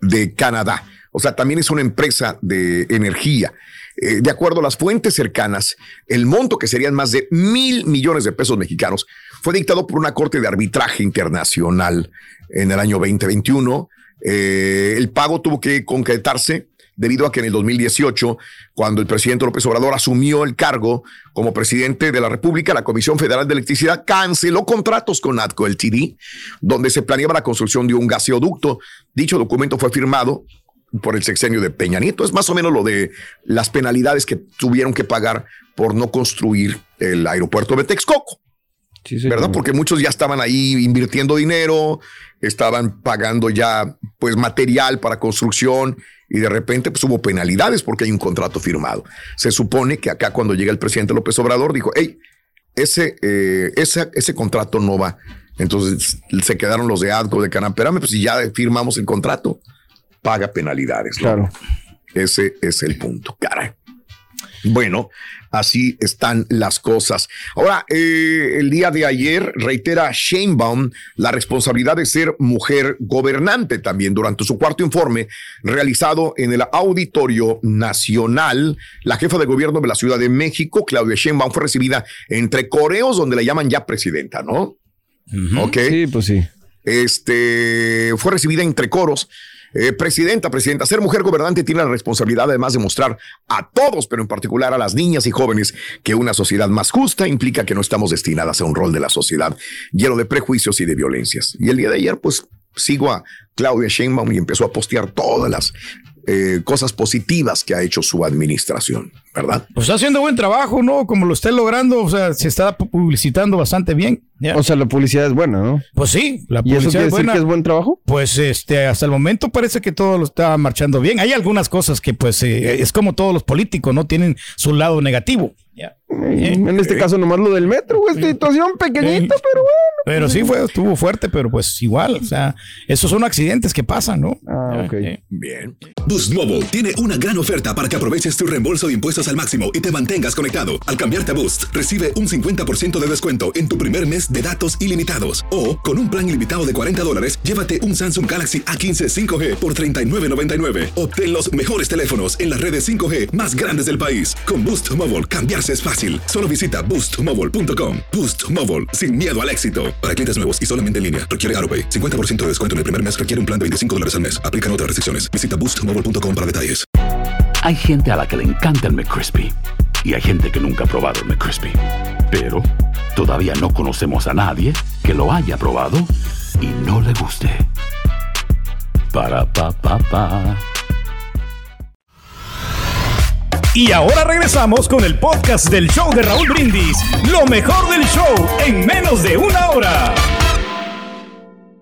de Canadá. O sea, también es una empresa de energía. Eh, de acuerdo a las fuentes cercanas, el monto que serían más de mil millones de pesos mexicanos fue dictado por una corte de arbitraje internacional en el año 2021. Eh, el pago tuvo que concretarse debido a que en el 2018, cuando el presidente López Obrador asumió el cargo como presidente de la República, la Comisión Federal de Electricidad canceló contratos con ATCO LTD, donde se planeaba la construcción de un gaseoducto. Dicho documento fue firmado por el sexenio de Peña Nieto. Es más o menos lo de las penalidades que tuvieron que pagar por no construir el aeropuerto de Texcoco. ¿Verdad? Porque muchos ya estaban ahí invirtiendo dinero, estaban pagando ya pues material para construcción y de repente pues hubo penalidades porque hay un contrato firmado. Se supone que acá cuando llega el presidente López Obrador dijo, hey, ese, eh, ese, ese contrato no va. Entonces se quedaron los de ADCO de Canamperame, pues si ya firmamos el contrato, paga penalidades. ¿no? Claro. Ese es el punto, caray. Bueno, así están las cosas. Ahora, eh, el día de ayer reitera Sheinbaum la responsabilidad de ser mujer gobernante también durante su cuarto informe realizado en el Auditorio Nacional. La jefa de gobierno de la Ciudad de México, Claudia Sheinbaum, fue recibida entre coreos donde la llaman ya presidenta, ¿no? Ok. Sí, pues sí. Este fue recibida entre coros. Eh, presidenta, presidenta, ser mujer gobernante tiene la responsabilidad además de mostrar a todos, pero en particular a las niñas y jóvenes, que una sociedad más justa implica que no estamos destinadas a un rol de la sociedad lleno de prejuicios y de violencias. Y el día de ayer, pues sigo a Claudia Sheinbaum y empezó a postear todas las eh, cosas positivas que ha hecho su administración, ¿verdad? Pues está haciendo buen trabajo, ¿no? Como lo está logrando, o sea, se está publicitando bastante bien. O sea, la publicidad es buena, ¿no? Pues sí, la ¿Y eso publicidad quiere es decir buena. que es buen trabajo? Pues este, hasta el momento parece que todo lo está marchando bien. Hay algunas cosas que pues eh, es como todos los políticos, ¿no? Tienen su lado negativo. En este caso nomás lo del metro, güey, situación pequeñita, pero bueno. Pero sí fue, estuvo fuerte, pero pues igual, o sea, esos son accidentes que pasan, ¿no? Ah, ok. Bien. Boost Mobile tiene una gran oferta para que aproveches tu reembolso de impuestos al máximo y te mantengas conectado. Al cambiarte a Boost, recibe un 50% de descuento en tu primer mes de datos ilimitados. O, con un plan ilimitado de 40 dólares, llévate un Samsung Galaxy A15 5G por $39.99. Obtén los mejores teléfonos en las redes 5G más grandes del país. Con Boost Mobile, cambiarse es fácil. Solo visita boostmobile.com. Boost Mobile, sin miedo al éxito. Para clientes nuevos y solamente en línea, requiere AroPay. 50% de descuento en el primer mes requiere un plan de 25 dólares al mes. Aplican otras restricciones. Visita boostmobile.com para detalles. Hay gente a la que le encanta el McCrispy y hay gente que nunca ha probado el McCrispy. Pero todavía no conocemos a nadie que lo haya probado y no le guste. Para pa pa pa. Y ahora regresamos con el podcast del show de Raúl Brindis. Lo mejor del show en menos de una hora.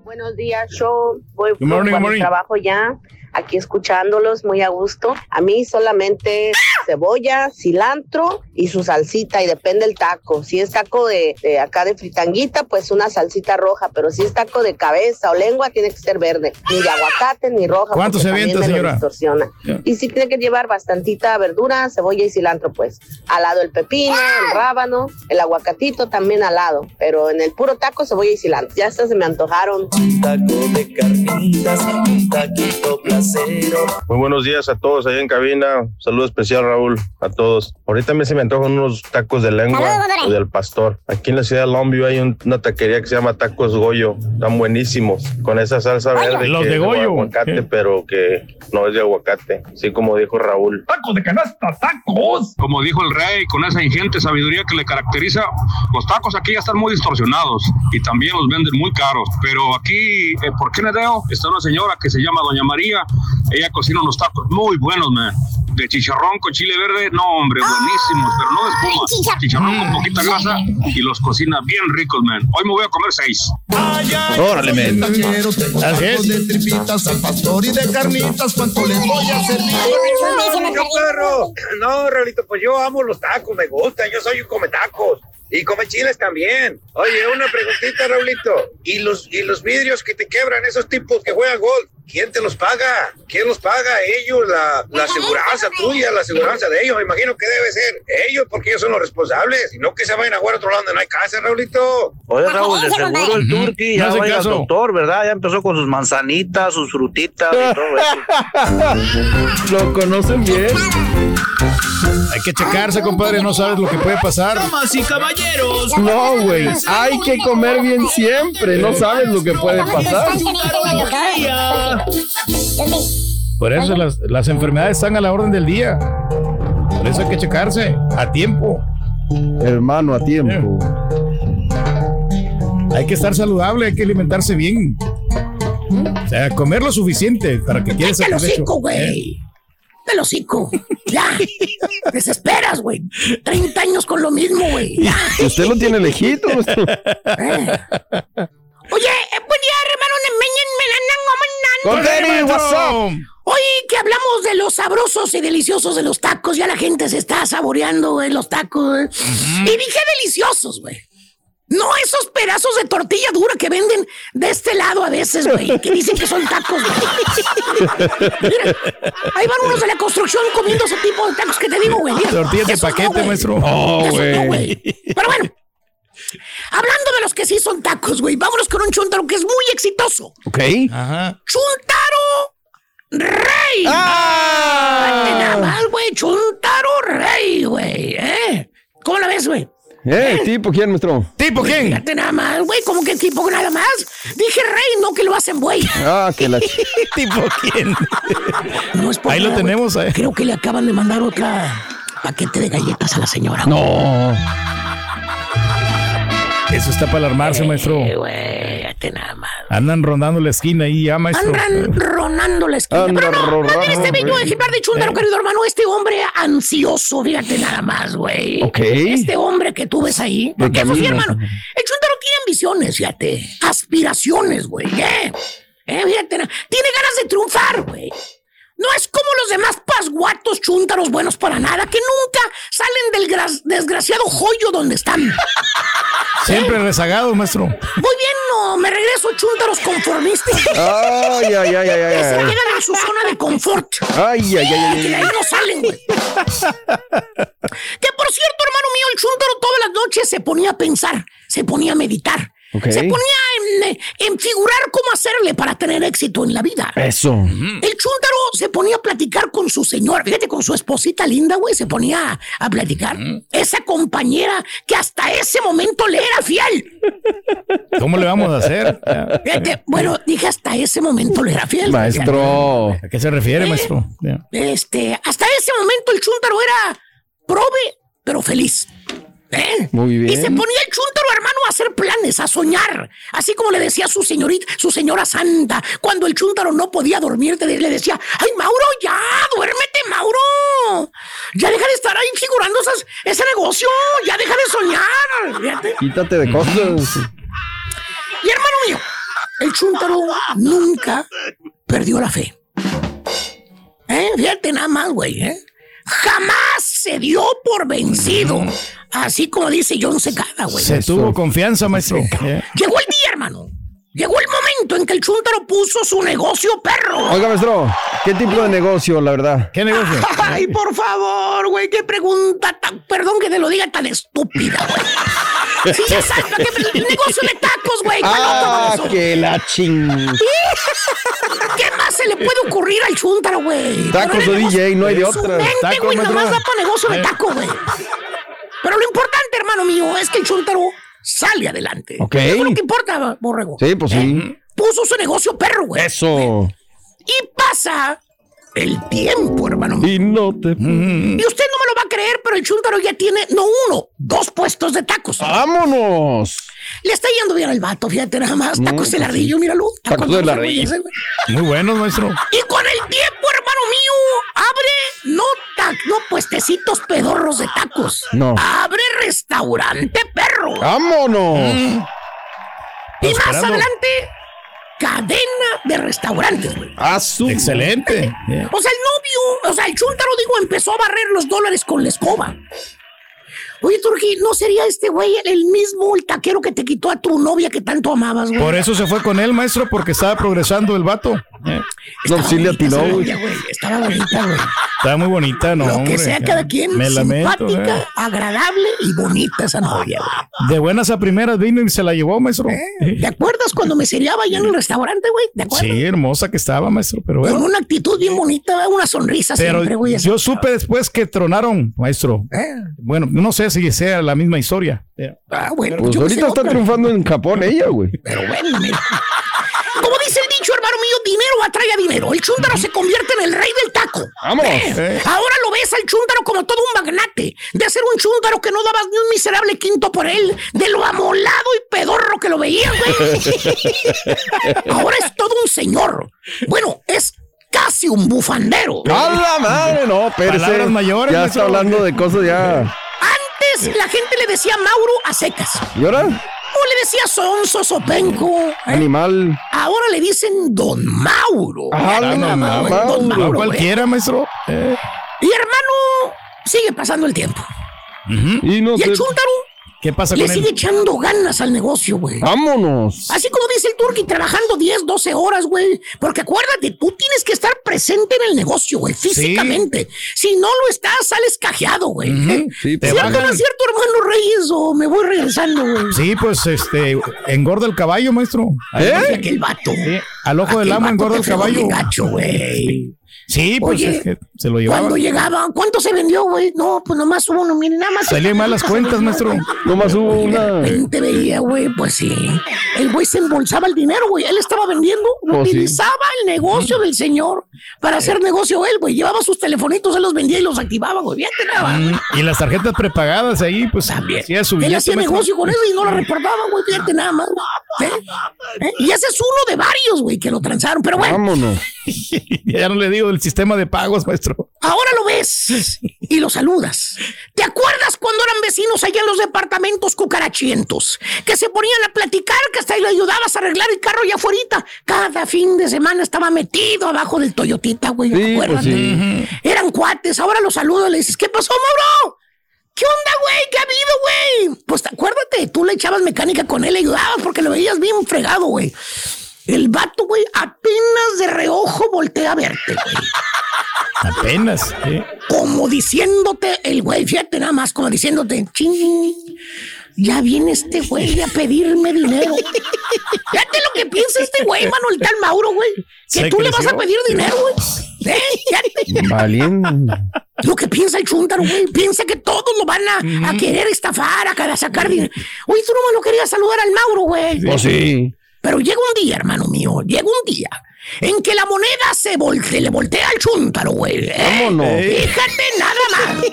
Buenos días, show. Voy Good morning, good mi trabajo ya, aquí escuchándolos muy a gusto. A mí solamente cebolla, cilantro y su salsita y depende el taco. Si es taco de, de acá de fritanguita, pues una salsita roja, pero si es taco de cabeza o lengua, tiene que ser verde. Ni de aguacate ni roja. ¿Cuánto se avienta, señora? distorsiona. Y sí tiene que llevar bastantita verdura, cebolla y cilantro, pues. Al lado el pepino, el rábano, el aguacatito también al lado. Pero en el puro taco, cebolla y cilantro. Ya hasta se me antojaron. taco de carnitas, un taquito Muy buenos días a todos ahí en cabina. Saludo especial, Raúl, a todos. Ahorita me se me antojan unos tacos de lengua o del pastor. Aquí en la ciudad de Longview hay un- una taquería que se llama Tacos Goyo. Están buenísimos. Con esa salsa verde Los que de es Goyo. aguacate, pero que no es de aguacate. Así como dijo Raúl. Tacos de canasta, tacos. Como dijo el rey, con esa ingente sabiduría que le caracteriza, los tacos aquí ya están muy distorsionados y también los venden muy caros. Pero aquí, eh, por Kennedale, está una señora que se llama Doña María. Ella cocina unos tacos muy buenos, man. De chicharrón con chile verde, no, hombre, buenísimos, pero no de espuma. Chicharrón con poquita grasa y los cocina bien ricos, man. Hoy me voy a comer seis. Órale, men. Así es. de tripitas al pastor y de carnitas, ¿cuánto les voy a servir? ¡Yo, perro! No, Raulito, pues yo amo los tacos, me gustan, yo soy un come tacos. Y come chiles también. Oye, una preguntita, Raulito. ¿Y los, ¿Y los vidrios que te quebran, esos tipos que juegan golf? ¿Quién te los paga? ¿Quién los paga? Ellos, la, la aseguranza tuya, la aseguranza de ellos. Me imagino que debe ser ellos, porque ellos son los responsables. Y no que se vayan a jugar a otro lado donde no hay casa, Raulito. Oye, Raúl, de seguro el Turqui ya No va al doctor, ¿verdad? Ya empezó con sus manzanitas, sus frutitas y todo eso. Lo conocen bien. Hay que checarse, compadre, no sabes lo que puede pasar. Damas y caballeros. No, güey. Hay que comer bien siempre. No sabes lo que puede pasar. Por eso las, las enfermedades están a la orden del día. Por eso hay que checarse a tiempo. Hermano, a tiempo. Hay que estar saludable, hay que alimentarse bien. O sea, comer lo suficiente para que ¡Cállate el hocico, güey! ¡El hocico! ¡Ya! ¡Desesperas, güey! 30 años con lo mismo, güey. Usted lo tiene lejito. maestro. Oye, Con what's up? Hoy que hablamos de los sabrosos y deliciosos de los tacos, ya la gente se está saboreando, güey, los tacos. güey. Y dije deliciosos, güey. No esos pedazos de tortilla dura que venden de este lado a veces, güey, que dicen que son tacos, güey. Mira, ahí van unos de la construcción comiendo ese tipo de tacos que te digo, güey. Tortillas de no, paquete, güey. maestro. Oh, Esos no, güey. Pero bueno, hablando de los que sí son tacos, güey, vámonos con un chuntaro que es muy exitoso. Ok. Ajá. Chuntaro Rey. ¡Ah! Nada más, güey. Chuntaro Rey, güey. ¿eh? ¿Cómo la ves, güey? Eh, ¿tipo quién, maestro? ¿Tipo quién? Fíjate nada más, güey. ¿Cómo que tipo nada más? Dije rey, no que lo hacen, güey. Ah, que la... ¿Tipo quién? No es por Ahí lo güey. tenemos, eh. Creo que le acaban de mandar otra paquete de galletas a la señora. No. Eso está para alarmarse, maestro. Eh, güey, fíjate nada más. Andan rondando la esquina ahí ya, maestro. Andan ronando la esquina. Anda Pero no, ronando, no, este bello güey. ejemplar de Chuntaro, querido hermano, este hombre ansioso, fíjate nada más, güey. Ok. Este hombre que tú ves ahí. Porque eso sí, hermano. El Chuntaro tiene ambiciones, fíjate. Aspiraciones, güey. ¿eh? Eh, fíjate, tiene ganas de triunfar, güey. No es como los demás pasguatos chúntaros buenos para nada, que nunca salen del desgraciado joyo donde están. Siempre rezagado, maestro. Muy bien, no, me regreso chúntaros conformistas. Ay, ay, ay, ay, ay, Que se quedan en su zona de confort. Ay, ay, ay, ay, Que de ahí no salen, güey. que por cierto, hermano mío, el chúntaro todas las noches se ponía a pensar, se ponía a meditar. Se ponía en, en figurar cómo hacerle para tener éxito en la vida. Eso. El chúntaro se ponía a platicar con su señor, fíjate, con su esposita linda, güey, se ponía a platicar. Esa compañera que hasta ese momento le era fiel. ¿Cómo le vamos a hacer? Fíjate, bueno, dije hasta ese momento le era fiel. Maestro. ¿A qué se refiere, maestro? Ya. Este, hasta ese momento el chúntaro era prove, pero feliz. ¿Eh? Muy bien. Y se ponía el chúntaro, hermano, a hacer planes, a soñar. Así como le decía su señorita, su señora santa, cuando el chúntaro no podía dormir, le decía, ay, Mauro, ya, duérmete, Mauro. Ya deja de estar ahí figurando esas- ese negocio, ya deja de soñar. Fíjate. Quítate de cosas. Y hermano mío, el chúntaro nunca perdió la fe. ¿Eh? Fíjate nada más, güey, ¿eh? Jamás se dio por vencido. Así como dice John Secada, güey. Se tuvo confianza, maestro. Ya. Llegó el día, hermano. Llegó el momento en que el chúntaro puso su negocio perro. Oiga, maestro, ¿qué tipo de negocio, la verdad? ¿Qué negocio? Ay, por favor, güey, qué pregunta tan, perdón que te lo diga tan estúpida, güey. Sabes, ¿para qué? El negocio de tacos, güey. ¿cuál Ah, que la ching. ¿Qué más se le puede ocurrir al chúntaro, güey? Tacos o DJ, no hay de Su otra. mente, Tacos, güey, nomás da para negocio de Eh. taco, güey. Pero lo importante, hermano mío, es que el chúntaro sale adelante. Ok. Es lo que importa, borrego. Sí, pues sí. Puso su negocio perro, güey. Eso. Y pasa el tiempo, hermano mío. Y no te. Y usted no me lo va a creer, pero el chúntaro ya tiene, no uno, dos puestos de tacos. ¡Vámonos! Le está yendo bien al vato, fíjate nada más. Mm, Tacos de pues lardillo, míralo. Tacos de güey. Muy buenos, maestro. Y con el tiempo, hermano mío, abre no, ta- no puestecitos pedorros de tacos. No. Abre restaurante perro. ¡Vámonos! y más esperando. adelante, cadena de restaurantes, güey. Ah, su- Excelente. O sea, el novio, o sea, el chúntaro, digo, empezó a barrer los dólares con la escoba. Oye, Turki, ¿no sería este güey el mismo, el taquero que te quitó a tu novia que tanto amabas, güey? Por eso se fue con él, maestro, porque estaba progresando el vato. Eh, No, sí le atinó, güey. Estaba bonita, güey. Estaba muy bonita, no, Lo hombre. que sea cada quien, Me lamento. simpática, eh. agradable y bonita esa novia, güey. De buenas a primeras vino y se la llevó, maestro. ¿Te acuerdas cuando me seriaba allá en el restaurante, güey? ¿Te acuerdas? Sí, hermosa que estaba, maestro, pero Con bueno. una actitud bien bonita, una sonrisa Pero siempre, güey. yo supe después que tronaron, maestro. Eh. Bueno, no sé si sea la misma historia. Ah, bueno, Pues yo ahorita está otra. triunfando en Japón ella, güey. Pero bueno, mira. Como dice el dicho, hermano mío, dinero atrae a dinero. El chúntaro se convierte en el rey del taco. Vámonos. Eh, Ahora lo ves al chúntaro como todo un magnate. De ser un chúntaro que no dabas ni un miserable quinto por él. De lo amolado y pedorro que lo veías, güey. Ahora es todo un señor. Bueno, es casi un bufandero. ¡A la madre! No, espérese. Palabras mayores, Ya está hablando de cosas ya. Antes la gente le decía Mauro a secas. ¿Y ahora? Le decía Sonso, Sopenco. Animal. Ahora le dicen Don Mauro. Ah, nada más, güey, Mauro. Don No Mauro, cualquiera, maestro. Eh, Y hermano, sigue pasando el tiempo. Y no Y el chúntaro ¿Qué pasa le con sigue él? echando ganas al negocio, güey. Vámonos. Así como dice el Turki, trabajando 10, 12 horas, güey. Porque acuérdate, tú tienes que estar presente en el negocio, güey, físicamente. Si no lo estás, sales cajeado, güey. ¿Eh? Sí, Te ¿Cierto o no es cierto, hermano Reyes? O me voy regresando, güey. Sí, pues este, engorda el caballo, maestro. ¿Eh? aquel vato. Sí, al ojo del amo engorda el caballo. gacho, güey. Sí, pues Oye, es que se lo llevaba. Cuando llegaba, ¿cuánto se vendió, güey? No, pues nomás hubo uno, miren, nada más. Salían mal las cuentas, maestro. Nomás hubo una. Te veía, güey, pues sí. El güey se embolsaba el dinero, güey. Él estaba vendiendo, Oh, sí. utilizaba el negocio del señor para hacer negocio él, güey. Llevaba sus telefonitos, él los vendía y los activaba, güey. Fíjate nada. Mm, Y las tarjetas prepagadas ahí, pues También. hacía su Él hacía maestro. negocio con eso y no lo reportaba, güey. Fíjate nada más, güey. ¿Eh? ¿Eh? Y ese es uno de varios, güey, que lo transaron. Pero bueno, Vámonos. ya no le digo del sistema de pagos, maestro. ahora lo ves y lo saludas. ¿Te acuerdas cuando eran vecinos allá en los departamentos cucarachientos, que se ponían a platicar, que hasta ahí le ayudabas a arreglar el carro ya afuera. Cada fin de semana estaba metido abajo del Toyotita, güey. Sí, pues acuérdate. sí. Eran cuates, ahora los saludo y le dices, ¿qué pasó, Mauro? ¿Qué onda, güey? ¿Qué ha habido, güey? Pues acuérdate, tú le echabas mecánica con él, le ayudabas porque lo veías bien fregado, güey. El vato, güey, apenas de reojo voltea a verte, güey. Apenas. ¿sí? Como diciéndote, el güey, fíjate nada más, como diciéndote, ching, ya viene este güey a pedirme dinero. Fíjate lo que piensa este güey, mano, el tal Mauro, güey. Que Se tú le vas a pedir dinero, güey. Eh. Valiendo. Lo que piensa el chúntaro, güey. Piensa que todos lo van a, a querer estafar, a sacar dinero. Oye, tú nomás lo querías saludar al Mauro, güey. Pues sí. Pero llega un día, hermano mío, llega un día en que la moneda se voltea, le voltea al chúntaro, güey. ¿eh? Vámonos. Fíjate nada más.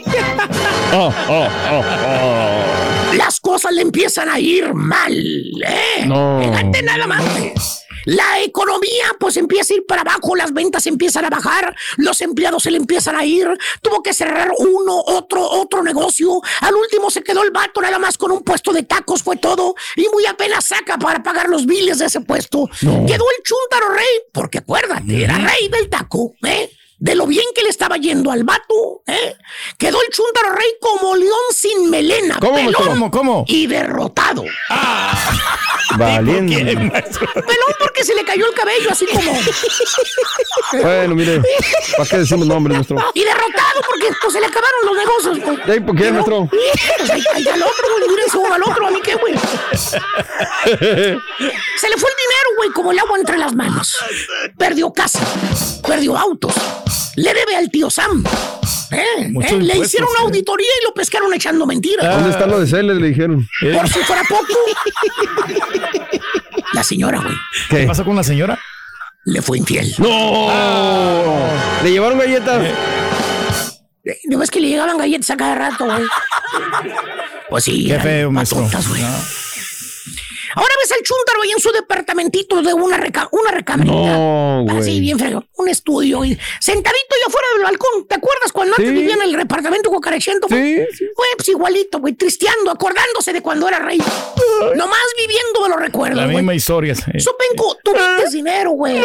Oh, oh, oh, oh. Las cosas le empiezan a ir mal, ¿eh? No. Fíjate nada más. La economía pues empieza a ir para abajo, las ventas empiezan a bajar, los empleados se le empiezan a ir, tuvo que cerrar uno, otro, otro negocio, al último se quedó el vato nada más con un puesto de tacos, fue todo, y muy apenas saca para pagar los biles de ese puesto. No. Quedó el chúntaro rey, porque acuérdate, era rey del taco, ¿eh? De lo bien que le estaba yendo al vato, ¿eh? Quedó el chúntaro rey como león sin melena, ¿Cómo, pelón? ¿Cómo, cómo? y derrotado. Valiendo. Pelón porque se le cayó el cabello, así como. Bueno, mire, ¿para qué decimos nombres, maestro? Y derrotado porque pues, se le acabaron los negocios, güey. ¿Y ahí por qué, maestro? Pues ahí, ahí al otro, güey, mire, al otro, a mí qué, güey. Se le fue el dinero, güey, como el agua entre las manos. Perdió casa, perdió autos, le debe al tío Sam. ¿Eh? ¿Eh? Le hicieron una eh. auditoría y lo pescaron echando mentiras. ¿Dónde están los de Celes? Le dijeron. Por si fuera poco. La señora, güey. ¿Qué pasa con la señora? Le fue infiel. ¡No! ¿Le llevaron galletas? Eh, ¿No ves que le llegaban galletas a cada rato, güey? Pues sí. Qué feo, maestro. patotas, güey. Ahora ves al chúntaro ahí en su departamentito de una, reca una recamerita. No, güey. Así, bien fregón. Un estudio. Y sentadito y afuera del balcón. ¿Te acuerdas cuando antes Sí. vivía en el departamento cucarachento? Sí, sí. Güey, pues igualito, güey. Tristeando, acordándose de cuando era rey. Nomás viviendo de los recuerdos, La güey. misma historia. sí. Supenco, tuviste dinero, güey.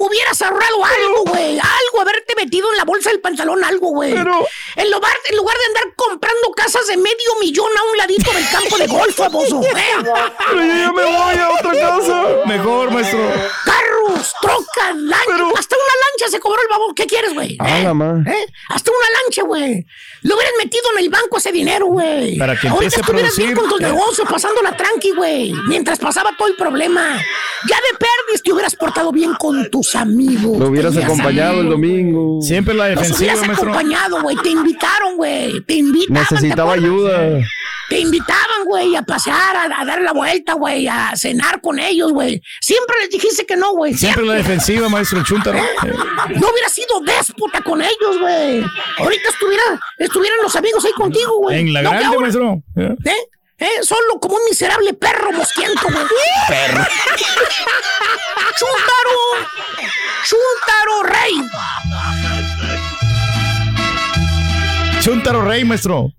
Hubieras ahorrado algo, güey. Algo, haberte metido en la bolsa del pantalón, algo, güey. En lugar, en lugar de andar comprando casas de medio millón a un ladito del campo de golf, famoso. Pero yo ya me voy a otra casa. Mejor, maestro. Carros, trocas, lanchas. Hasta una lancha se cobró el babón. ¿Qué quieres, güey? Ah, ma. ¿Eh? Hasta una lancha, güey. Lo hubieras metido en el banco ese dinero, güey. Para que Ahorita empiece a estuvieras bien producir. con tus negocios, pasándola tranqui, güey. Mientras pasaba todo el problema. Ya de perdis te hubieras portado bien con tus amigos. Lo hubieras Tenías acompañado el domingo. Siempre la Los defensiva, hubieras maestro. acompañado, güey. Te invitaron, güey. Te invitaban. ¿te Necesitaba ayuda. Te invitaban, güey, a pasear, a, a dar la vuelta, güey, a cenar con ellos, güey. Siempre les dijiste que no, güey. Siempre la defensiva, maestro Chuntaro. No hubiera sido déspota con ellos, güey. Ahorita estuviera, estuvieran los amigos ahí contigo, güey. En la No grande, ahora, maestro. ¿Eh? ¿Eh? Solo como un miserable perro mosquiento, güey. Perro. ¡Chúntaro! ¡Chúntaro rey! Chuntaro Rey, maestro.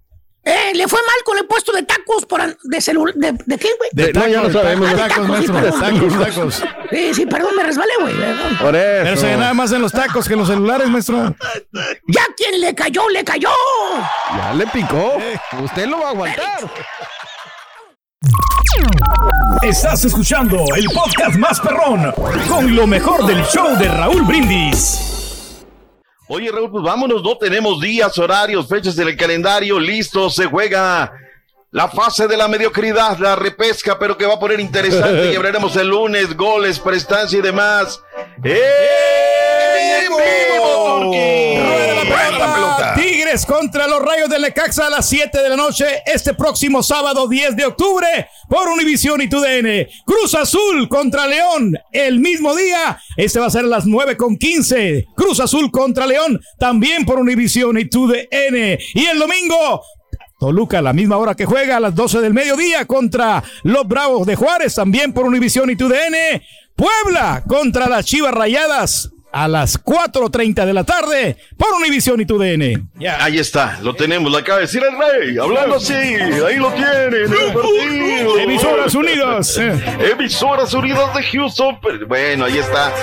Eh, le fue mal con el puesto de tacos por de celular. ¿De, de qué, güey? De no, ya lo sabemos. Ah, de Tacos, sí, maestro. perdón. Tacos, tacos. Sí, sí, perdón, me resbalé, güey. Por Pero eso. se ganaba más en los tacos que en los celulares, maestro. Ya quien le cayó, le cayó. Ya le picó. Usted lo va a aguantar. Estás escuchando el podcast más perrón con lo mejor del show de Raúl Brindis. Oye, Raúl, pues vámonos, no tenemos días, horarios, fechas en el calendario, listo, se juega la fase de la mediocridad, la repesca, pero que va a poner interesante y hablaremos el lunes, goles, prestancia y demás. ¡En vivo! Tigres contra los Rayos de Necaxa a las 7 de la noche este próximo sábado 10 de octubre por Univisión y TUDN. Cruz Azul contra León el mismo día. Este va a ser a las 9 con 15. Cruz Azul contra León también por Univisión y TUDN. Y el domingo Toluca a la misma hora que juega a las 12 del mediodía contra los Bravos de Juárez, también por Univisión y TUDN. Puebla contra las Chivas Rayadas a las 4.30 de la tarde por Univision y TUDN. Ya. Ahí está, lo tenemos, lo acaba de decir el rey, hablando así, ahí lo tienen, el partido. Emisoras Unidas. Emisoras Unidas de Houston. Bueno, ahí está.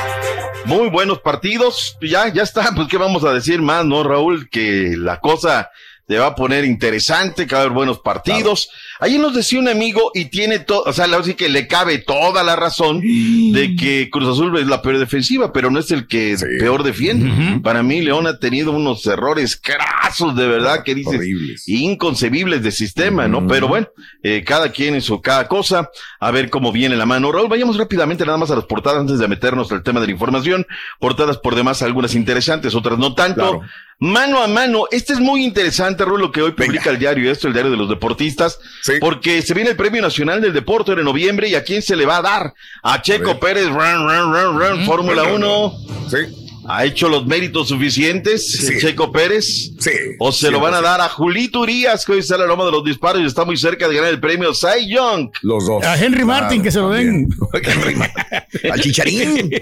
Muy buenos partidos. Ya, ya está. Pues, ¿qué vamos a decir más, no, Raúl? Que la cosa se va a poner interesante, que va a haber buenos partidos. Ahí nos decía un amigo y tiene todo, o sea, sí que le cabe toda la razón de que Cruz Azul es la peor defensiva, pero no es el que peor defiende. Para mí, León ha tenido unos errores crasos, de verdad, que dices, inconcebibles de sistema, ¿no? Pero bueno, eh, cada quien en su cada cosa, a ver cómo viene la mano. Raúl, vayamos rápidamente nada más a las portadas antes de meternos al tema de la información. Portadas por demás, algunas interesantes, otras no tanto. Mano a mano, este es muy interesante, Raúl, lo que hoy publica el diario, esto, el diario de los deportistas, porque se viene el Premio Nacional del Deporte en noviembre y a quién se le va a dar? A Checo Pérez, run, run, run, run, Fórmula 1. Sí. ¿Ha hecho los méritos suficientes Sí. Checo Pérez? Sí. ¿O se lo van a dar a Julito Urias, que hoy está en la loma de los disparos y está muy cerca de ganar el premio Cy Young? Los dos. A Henry Martin, que se lo den. Al chicharín.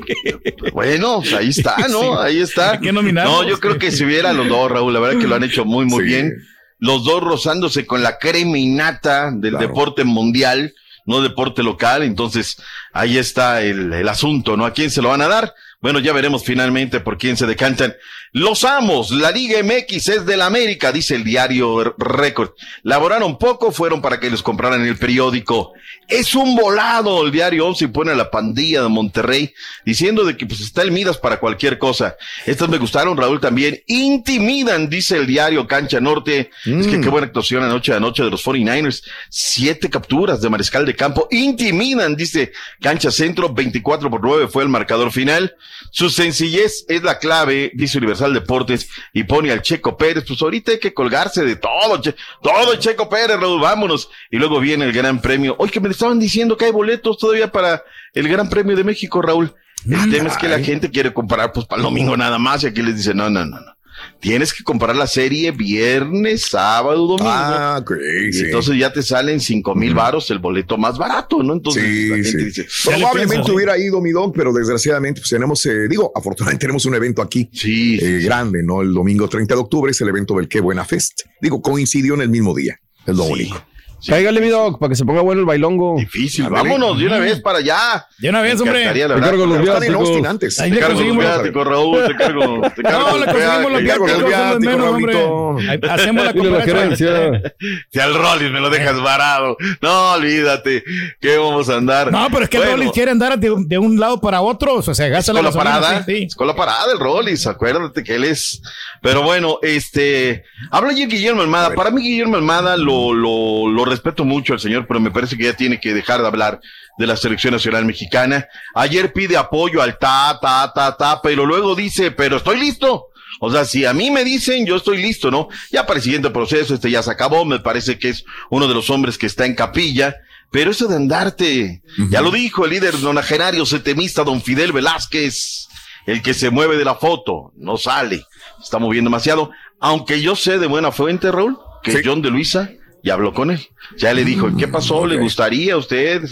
Bueno, pues ahí está, ¿no? Ahí está. Nominarlos. No, yo creo que si hubiera los dos, Raúl, la verdad que lo han hecho muy, muy bien. Los dos rozándose con la crema innata del deporte mundial, no deporte local. Entonces, ahí está el, el asunto, ¿no? ¿A quién se lo van a dar? Bueno, ya veremos finalmente por quién se decantan. Los amos, la Liga MX es de la América, dice el diario Récord. Laboraron poco, fueron para que les compraran el periódico. Es un volado el diario 11 y pone a la pandilla de Monterrey diciendo de que pues está el Midas para cualquier cosa. Estas me gustaron, Raúl, también. Intimidan, dice el diario Cancha Norte. Es que qué buena actuación anoche anoche de los 49ers. Siete capturas de mariscal de campo. Intimidan, dice Cancha Centro. 24 por 9 fue el marcador final. Su sencillez es la clave, dice Universal Deportes, y pone al Checo Pérez. Pues ahorita hay que colgarse de todo, che- todo Checo Pérez, Raúl, vámonos. Y luego viene el Gran Premio. Oye, que me estaban diciendo que hay boletos todavía para el Gran Premio de México, Raúl. El tema es que la gente quiere comprar pues para el domingo nada más y aquí les dice, no, no, no, no. Tienes que comprar la serie viernes, sábado, domingo. Ah, ok, y sí. entonces ya te salen cinco mil varos el boleto más barato, ¿no? Entonces la gente sí. dice, Probablemente hubiera ido mi don, pero desgraciadamente pues tenemos, eh, digo, afortunadamente tenemos un evento aquí eh, grande, ¿no? El domingo 30 de octubre es el evento del Qué Buena Fest. Digo, coincidió en el mismo día, es lo único. Cáigale, mi doc, para que se ponga bueno el bailongo. Difícil, vámonos de una vez para allá. De una vez, hombre. Te cargo los viáticos. Ahí Te cargo los viáticos, Raúl, te cargo, te cargo No, le conseguimos los te viáticos, menos, hombre. Hacemos la gerencia. Si al Rollis me lo dejas varado. No, olvídate. ¿Qué vamos a andar? No, pero es que el Rollis quiere andar de, un- de un lado para otro. O sea, se gasta Es la con la gasolina, parada, sí, sí. es con la parada el Rollis, acuérdate que él es. Pero bueno, este, habla ayer Guillermo Almada. Para mí Guillermo Almada lo, lo, lo respeto mucho al señor, pero me parece que ya tiene que dejar de hablar de la selección nacional mexicana. Ayer pide apoyo al ta, ta, ta, ta, pero luego dice, pero estoy listo. O sea, si a mí me dicen, yo estoy listo, ¿no? Ya para el siguiente proceso, este ya se acabó, me parece que es uno de los hombres que está en capilla. Pero eso de andarte, ya lo dijo el líder nonagenario setemista don Fidel Velázquez, el que se mueve de la foto, no sale, está moviendo demasiado, aunque yo sé de buena fuente, Raúl, que John de Luisa ya habló con él, ya le dijo, ¿qué pasó? ¿Le gustaría a usted?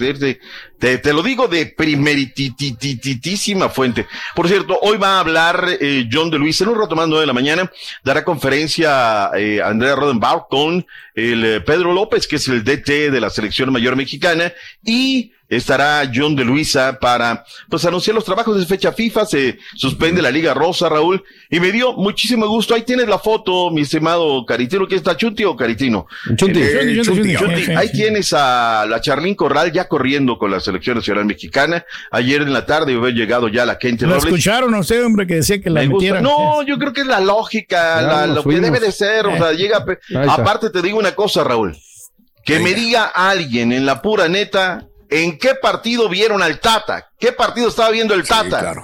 Te, te lo digo de primeritititísima fuente. Por cierto, hoy va a hablar eh, John de Luisa en un rato más nueve de la mañana, dará conferencia eh, Andrea Rodenbach con el eh, Pedro López, que es el DT de la selección mayor mexicana, y estará John de Luisa para pues anunciar los trabajos de fecha FIFA, se suspende la Liga Rosa, Raúl, y me dio muchísimo gusto. Ahí tienes la foto, mi estimado Caritino, ¿quién está Chunti o Caritino? Chunti. Eh, Chunti, Chunti, Chunti. Chunti. Ahí tienes a la Charlín Corral ya corriendo con la selección nacional mexicana. Ayer en la tarde había llegado ya la gente Lo escucharon a usted, hombre, que decía que la me gusta. metieran. No, yo creo que es la lógica, la- lo que debe de ser. O sea, llega. Ahí está. Aparte, te digo una cosa, Raúl. Que me diga alguien en la pura neta en qué partido vieron al Tata. ¿Qué partido estaba viendo el Tata?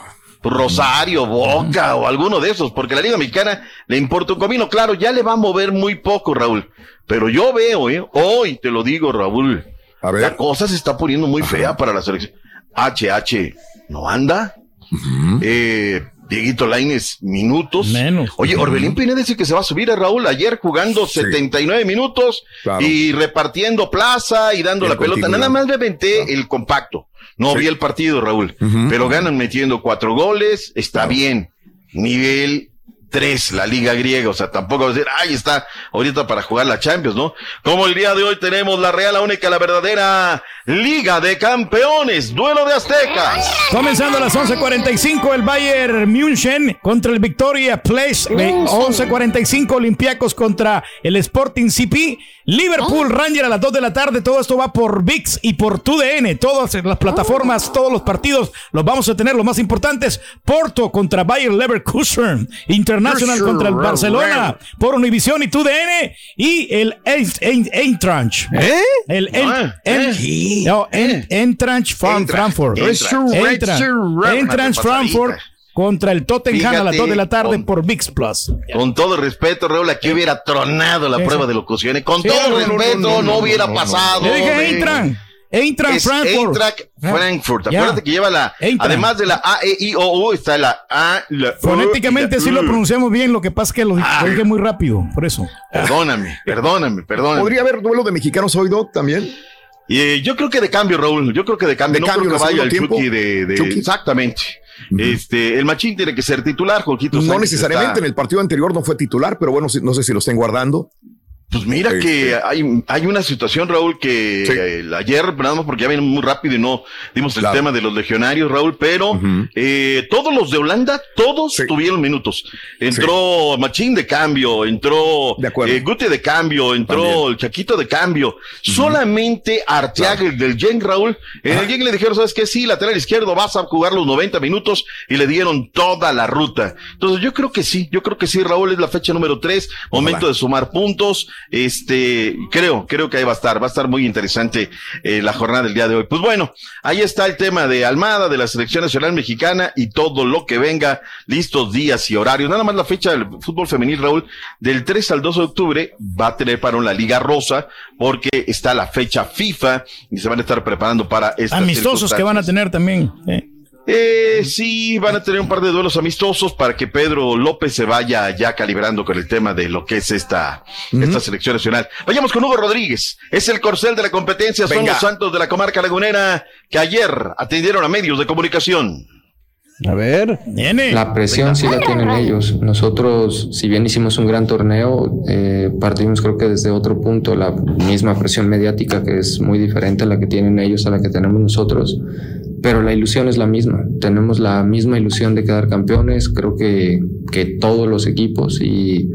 Rosario, Boca o alguno de esos, porque la Liga Mexicana le importa un comino. Claro, ya le va a mover muy poco, Raúl. Pero yo veo, ¿eh? hoy te lo digo, Raúl. La cosa se está poniendo muy fea para la selección. HH, ¿no anda? Eh, Dieguito Laines, minutos. Menos. Oye, Orbelín Pineda dice que se va a subir a Raúl ayer jugando 79 minutos Claro. y repartiendo plaza y dando la el pelota. Nada más me aventé el compacto. No vi el partido, Raúl, pero ganan metiendo cuatro goles, está bien. Nivel 3, la liga griega, o sea, tampoco va a decir, ahí está, ahorita para jugar la Champions, ¿no? Como el día de hoy tenemos la Real, la única, la verdadera Liga de Campeones, duelo de Aztecas. Comenzando a las 11.45 el Bayern München contra el Victoria Place, eh, 11.45 Olympiacos contra el Sporting CP, Liverpool Ranger a las 2 de la tarde, todo esto va por VIX y por TUDN, todas las plataformas, todos los partidos los vamos a tener, los más importantes, Porto contra Bayern Leverkusen, Internacional contra el Barcelona, por Univision y TUDN, y el Eintracht. ¿Eh? El Ah, eh. Eintracht Fran- Eintracht, Frankfurt. Eintracht. Frankfurt contra el Tottenham a las Fíjate, 2 de la tarde con- por VIX Plus. Con todo respeto, Raúl, aquí hubiera tronado la Sí, prueba de locuciones. Con Sí, todo no, no, respeto, no, no, no, hubiera no, no, no. pasado. Le dije hombre. Eintracht. Frankfurt. Eintracht Ah, Frankfurt. Acuérdate que lleva la. Eintracht. Además de la A, E, I, O, U, está la A, la Fonéticamente la sí lo pronunciamos bien, lo que pasa es que lo Ah. lo dije muy rápido, por eso. Perdóname, perdóname, perdóname. ¿Podría haber duelo de mexicanos hoy, Doc, también? Y, eh, yo creo que de cambio, Raúl. Yo creo que de cambio. ¿De no cambio creo que en el vaya el segundo Chucky de- Chucky. Exactamente. Este, el Machín tiene que ser titular, Jorgito No necesariamente, está- en el partido anterior no fue titular, pero bueno, no sé si lo estén guardando. Pues mira Este. que hay, hay una situación, Raúl, que eh, el ayer, nada más porque ya viene muy rápido y no dimos el Claro. tema de los legionarios, Raúl, pero eh, todos los de Holanda, todos tuvieron minutos. Entró Machín de cambio, entró eh, Guti de cambio, entró el Chaquito de cambio. Solamente Arteaga, el del Gen, Raúl, en el Gen le dijeron, ¿sabes qué? Sí, lateral izquierdo, vas a jugar los 90 minutos y le dieron toda la ruta. Entonces yo creo que sí, yo creo que sí, Raúl, es la fecha número 3, momento de sumar puntos. Este, creo, creo que ahí va a estar, va a estar muy interesante eh, la jornada del día de hoy. Pues bueno, ahí está el tema de Almada, de la selección nacional mexicana y todo lo que venga, listos días y horarios. Nada más la fecha del fútbol femenil, Raúl, del 3 al 2 de octubre va a tener para la Liga Rosa, porque está la fecha FIFA y se van a estar preparando para estas Amistosos que van a tener también. eh. Eh, sí, van a tener un par de duelos amistosos para que Pedro López se vaya ya calibrando con el tema de lo que es esta, esta selección nacional. Vayamos con Hugo Rodríguez. Es el corcel de la competencia. Son los santos de la comarca lagunera que ayer atendieron a medios de comunicación. A ver. La presión sí la tienen ellos. Nosotros, si bien hicimos un gran torneo, eh, partimos creo que desde otro punto, la misma presión mediática que es muy diferente a la que tienen ellos, a la que tenemos nosotros, pero la ilusión es la misma. Tenemos la misma ilusión de quedar campeones, creo que, que todos los equipos y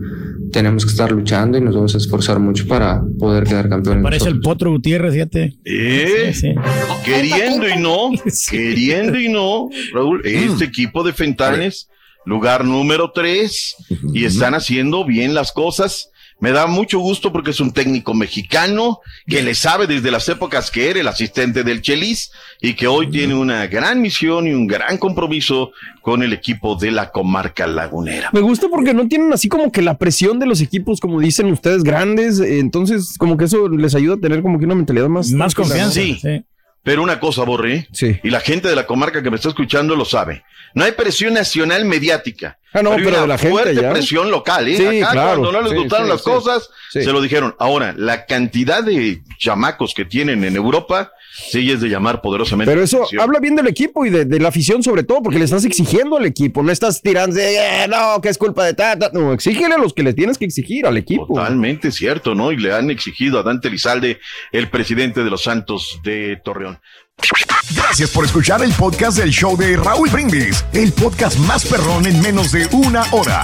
tenemos que estar luchando y nos vamos a esforzar mucho para poder quedar campeones. Parece el Potro Gutiérrez, fíjate. ¿Eh? Sí, sí. Queriendo y no, queriendo y no, Raúl, este equipo de Fentanes, lugar número tres, y están haciendo bien las cosas. Me da mucho gusto porque es un técnico mexicano que le sabe desde las épocas que era el asistente del Chelis y que hoy tiene una gran misión y un gran compromiso con el equipo de la comarca lagunera. Me gusta porque no tienen así como que la presión de los equipos, como dicen ustedes, grandes. eh, Entonces, como que eso les ayuda a tener como que una mentalidad más. Más confianza. Sí. Pero una cosa, Borre, y la gente de la comarca que me está escuchando lo sabe. No hay presión nacional mediática. Ah, no, pero una de la gente fuerte ya. presión local, ¿eh? Sí, Acá claro. cuando no les Sí, gustaron sí, las cosas, se lo dijeron. Ahora, la cantidad de chamacos que tienen en Europa, sí es de llamar poderosamente. Pero eso habla bien del equipo y de, de la afición, sobre todo, porque le estás exigiendo al equipo. No estás tirando de, "Eh, no, que es culpa de tata. No, exígele a los que le tienes que exigir al equipo. Totalmente cierto, ¿no? Y le han exigido a Dante Lizalde, el presidente de los Santos de Torreón. Gracias por escuchar el podcast del show de Raúl Brindis, el podcast más perrón en menos de una hora.